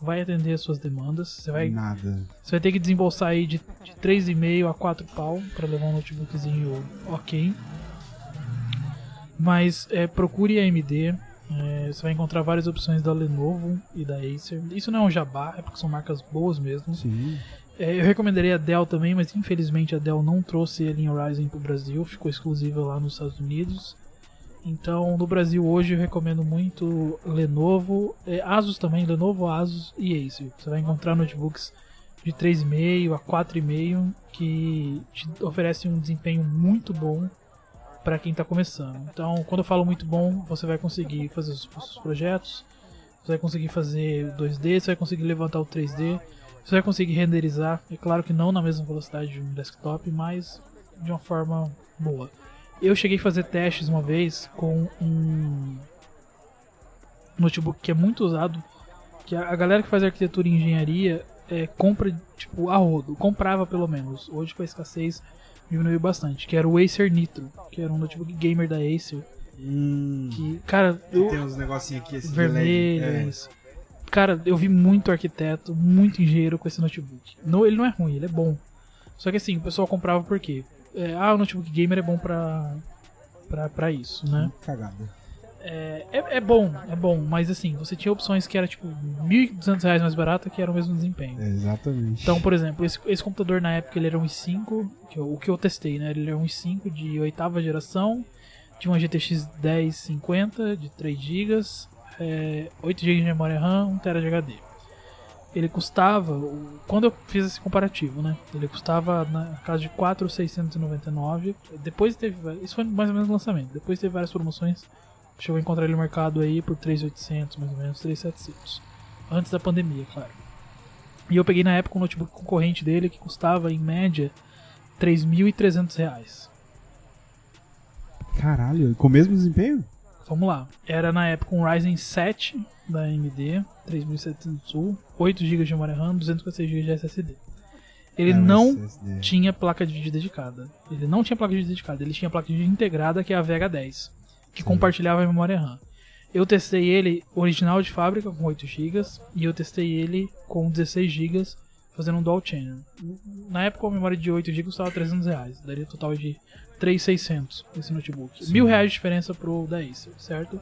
Speaker 3: vai atender as suas demandas. Você vai,
Speaker 2: Nada.
Speaker 3: você vai ter que desembolsar aí de, de 3,5 a 4 pau para levar um notebookzinho ok. Mas é, procure a AMD. é, você vai encontrar várias opções da Lenovo e da Acer. Isso não é um jabá, é porque são marcas boas mesmo.
Speaker 2: Sim.
Speaker 3: É, eu recomendaria a Dell também, mas infelizmente a Dell não trouxe a linha Ryzen para o Brasil, ficou exclusiva lá nos Estados Unidos. Então, no Brasil hoje eu recomendo muito Lenovo, é, Asus também, Lenovo, Asus e Acer. Você vai encontrar notebooks de 3,5 a 4,5 que te oferecem um desempenho muito bom para quem está começando. Então, quando eu falo muito bom, você vai conseguir fazer os, os projetos, você vai conseguir fazer 2D, você vai conseguir levantar o 3D, você vai conseguir renderizar. É claro que não na mesma velocidade de um desktop, mas de uma forma boa. Eu cheguei a fazer testes uma vez com um notebook que é muito usado, que a galera que faz arquitetura e engenharia é, compra tipo a rodo, comprava pelo menos. Hoje com a escassez diminuiu bastante, que era o Acer Nitro, que era um notebook gamer da Acer.
Speaker 2: Hum.
Speaker 3: Que, cara, eu,
Speaker 2: Tem uns negocinhos aqui, esse
Speaker 3: vermelho.
Speaker 2: É.
Speaker 3: isso. Cara, eu vi muito arquiteto, muito engenheiro com esse notebook. Não, ele não é ruim, ele é bom. Só que assim, o pessoal comprava por quê? É, ah, o notebook gamer é bom pra, pra, pra isso, né?
Speaker 2: Cagada.
Speaker 3: É, é, é bom, é bom, mas assim, você tinha opções que era tipo 1.200 reais mais barata que era o mesmo desempenho.
Speaker 2: Exatamente.
Speaker 3: Então, por exemplo, esse, esse computador na época ele era um i5, que eu- o que eu testei, né? Ele era um i5 de oitava geração, tinha uma GTX 1050 de 3 GB, é, 8 GB de memória RAM, 1 TB de HD. Ele custava, quando eu fiz esse comparativo, né? Ele custava na casa de 4,699. Depois teve, isso foi mais ou menos o lançamento. Depois teve várias promoções. Chegou a encontrar ele no mercado aí por 3,800, mais ou menos, 3,700. Antes da pandemia, claro. E eu peguei na época um notebook concorrente dele que custava, em média, 3.300 reais.
Speaker 2: Caralho, com o mesmo desempenho?
Speaker 3: Vamos lá. Era na época um Ryzen 7 da AMD, 3700U, 8 GB de memória RAM, 256 GB de SSD. Ele
Speaker 2: É,
Speaker 3: não
Speaker 2: SSD.
Speaker 3: tinha placa de vídeo dedicada. Ele não tinha placa de vídeo dedicada, ele tinha placa de vídeo integrada, que é a VH10, que compartilhava a memória RAM. Eu testei ele original de fábrica com 8 GB e eu testei ele com 16 GB fazendo um dual channel. Na época a memória de 8 GB custava 300 reais, daria total de 3,600 esse notebook.
Speaker 2: Sim.
Speaker 3: Mil reais de diferença pro da Acer, certo?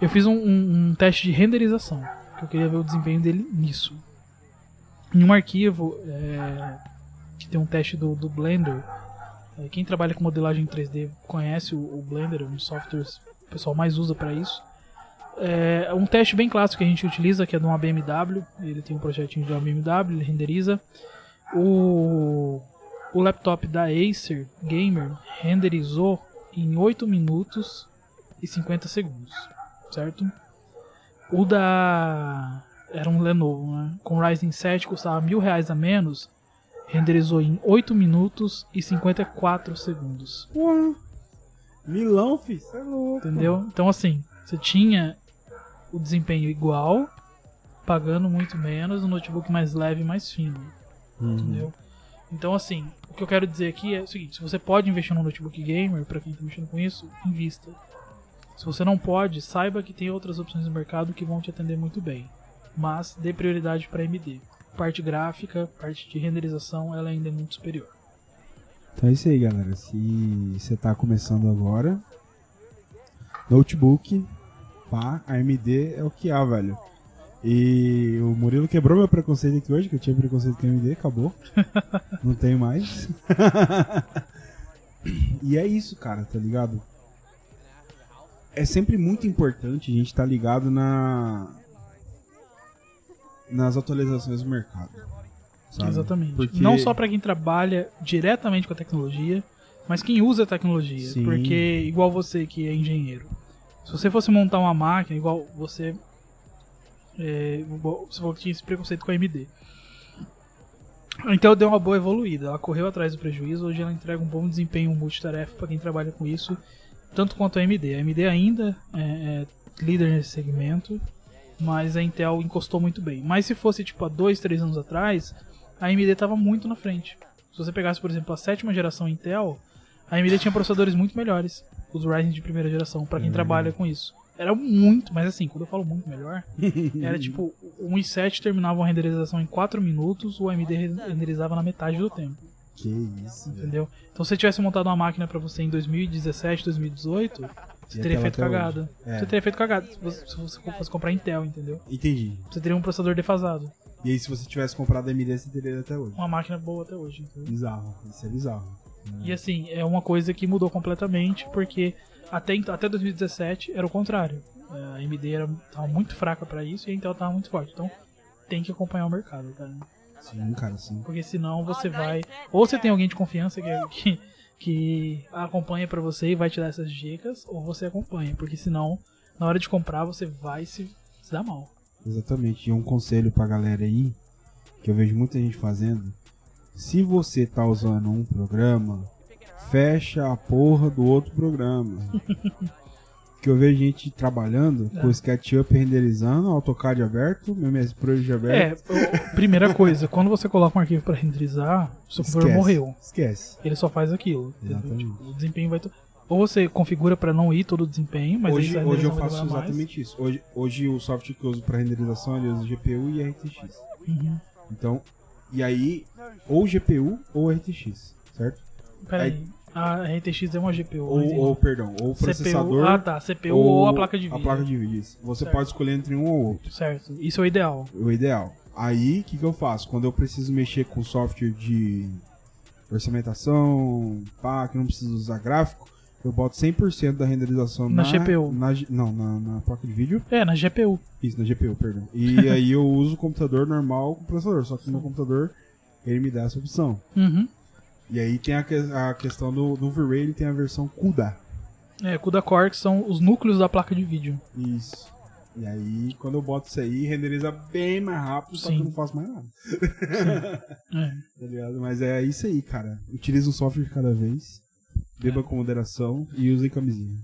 Speaker 3: Eu fiz um, um- um teste de renderização, que eu queria ver o desempenho dele nisso. Em um arquivo é, que tem um teste do, do Blender, é, quem trabalha com modelagem 3D conhece o, o Blender, um dos softwares que o pessoal mais usa para isso. É um teste bem clássico que a gente utiliza, que é de uma BMW. Ele tem um projetinho de uma BMW, ele renderiza. O, o laptop da Acer Gamer renderizou em 8 minutos e 50 segundos, certo? O da. Era um Lenovo, né? Com Ryzen 7 custava mil reais a menos, renderizou em 8 minutos e 54 segundos.
Speaker 2: Porra. Milão, fi. Você é louco.
Speaker 3: Entendeu? Então, assim, você tinha o desempenho igual, pagando muito menos, um notebook mais leve e mais fino.
Speaker 2: Uhum.
Speaker 3: Entendeu? Então, assim, o que eu quero dizer aqui é o seguinte: se você pode investir num notebook gamer, pra quem tá mexendo com isso, invista. Se você não pode, saiba que tem outras opções no mercado que vão te atender muito bem. Mas dê prioridade para AMD. Parte gráfica, parte de renderização, ela ainda é muito superior.
Speaker 2: Então é isso aí, galera. Se você tá começando agora, notebook, pá, AMD é o que há, velho. E o Murilo quebrou meu preconceito aqui hoje, que eu tinha preconceito com AMD, acabou. Não tenho mais. e é isso, cara, tá ligado? É sempre muito importante a gente estar ligado na nas atualizações do mercado. sabe?
Speaker 3: Exatamente.
Speaker 2: Porque-
Speaker 3: Não só para quem trabalha diretamente com a tecnologia, mas quem usa a tecnologia.
Speaker 2: Sim.
Speaker 3: Porque, igual você que é engenheiro, se você fosse montar uma máquina, igual você. É, você falou que tinha esse preconceito com a AMD. Intel deu uma boa evoluída, ela correu atrás do prejuízo, hoje ela entrega um bom desempenho multitarefa para quem trabalha com isso, tanto quanto a AMD. A AMD ainda é, é líder nesse segmento, mas a Intel encostou muito bem. Mas se fosse tipo há dois, três anos atrás, a AMD estava muito na frente. Se você pegasse, por exemplo, a sétima geração Intel, a AMD tinha processadores muito melhores, os Ryzen de primeira geração, para quem
Speaker 2: Uhum.
Speaker 3: trabalha com isso. Era muito, mas assim, quando eu falo muito melhor, era tipo, o i7 terminava uma renderização em 4 minutos, o AMD renderizava na metade do tempo,
Speaker 2: Que isso,
Speaker 3: entendeu? Então se você tivesse montado uma máquina para você em 2017, 2018, você
Speaker 2: Ia
Speaker 3: teria
Speaker 2: ter
Speaker 3: feito cagada.
Speaker 2: É.
Speaker 3: Você teria feito cagada se você, se você fosse comprar Intel, entendeu?
Speaker 2: Entendi.
Speaker 3: Você teria um processador defasado.
Speaker 2: E aí, se você tivesse comprado AMD, você teria até hoje.
Speaker 3: Uma máquina boa até hoje, entendeu?
Speaker 2: Bizarro. Isso é bizarro.
Speaker 3: E assim, é uma coisa que mudou completamente porque Até, até 2017 era o contrário. É, A AMD era, tava muito fraca pra isso e a Intel tava muito forte. Então tem que acompanhar o mercado, cara.
Speaker 2: Sim, cara, sim.
Speaker 3: Porque senão você vai. Ou você tem alguém de confiança que, que, que acompanha pra você e vai te dar essas dicas, ou você acompanha. Porque senão, na hora de comprar, você vai se, se dar mal.
Speaker 2: Exatamente. E um conselho pra galera aí, que eu vejo muita gente fazendo. Se você tá usando um programa, fecha a porra do outro programa. que eu vejo gente trabalhando com
Speaker 3: É.
Speaker 2: o SketchUp renderizando, AutoCAD aberto, MS Project
Speaker 3: É,
Speaker 2: aberto.
Speaker 3: o- primeira coisa, quando você coloca um arquivo pra renderizar, o seu computador morreu.
Speaker 2: Esquece.
Speaker 3: Ele só faz aquilo.
Speaker 2: Exatamente.
Speaker 3: Tipo, o desempenho vai. Ou você configura pra não ir todo o desempenho, mas aí
Speaker 2: hoje, hoje eu faço
Speaker 3: demorar mais.
Speaker 2: exatamente isso. Hoje, hoje o software que eu uso para renderização ele usa GPU e RTX.
Speaker 3: Uhum.
Speaker 2: Então, e aí, ou GPU ou RTX, certo?
Speaker 3: Peraí. A RTX é uma GPU.
Speaker 2: Ou, ou perdão, ou
Speaker 3: CPU,
Speaker 2: processador
Speaker 3: ah tá, CPU ou, a placa de vídeo.
Speaker 2: A placa de vídeo. isso. Você
Speaker 3: Certo.
Speaker 2: pode escolher entre um ou outro.
Speaker 3: Certo, isso é o ideal.
Speaker 2: O ideal. Aí, o que, que eu faço? Quando eu preciso mexer com software de orçamentação, pá, que não preciso usar gráfico, eu boto 100% da renderização
Speaker 3: Na
Speaker 2: na,
Speaker 3: GPU.
Speaker 2: na não, na, na placa de vídeo.
Speaker 3: É, na GPU.
Speaker 2: Isso, na GPU, perdão. E aí eu uso o computador normal com processador, só que no meu computador ele me dá essa opção.
Speaker 3: Uhum.
Speaker 2: E aí tem a, que- a questão do, do V-Ray, ele tem a versão CUDA.
Speaker 3: É, CUDA Core que são os núcleos da placa de vídeo.
Speaker 2: Isso. E aí, quando eu boto isso aí, renderiza bem mais rápido, só que
Speaker 3: Sim.
Speaker 2: eu não faço mais nada.
Speaker 3: É.
Speaker 2: Tá ligado? Mas é isso aí, cara. Utilize um software de cada vez, beba com moderação e use camisinha.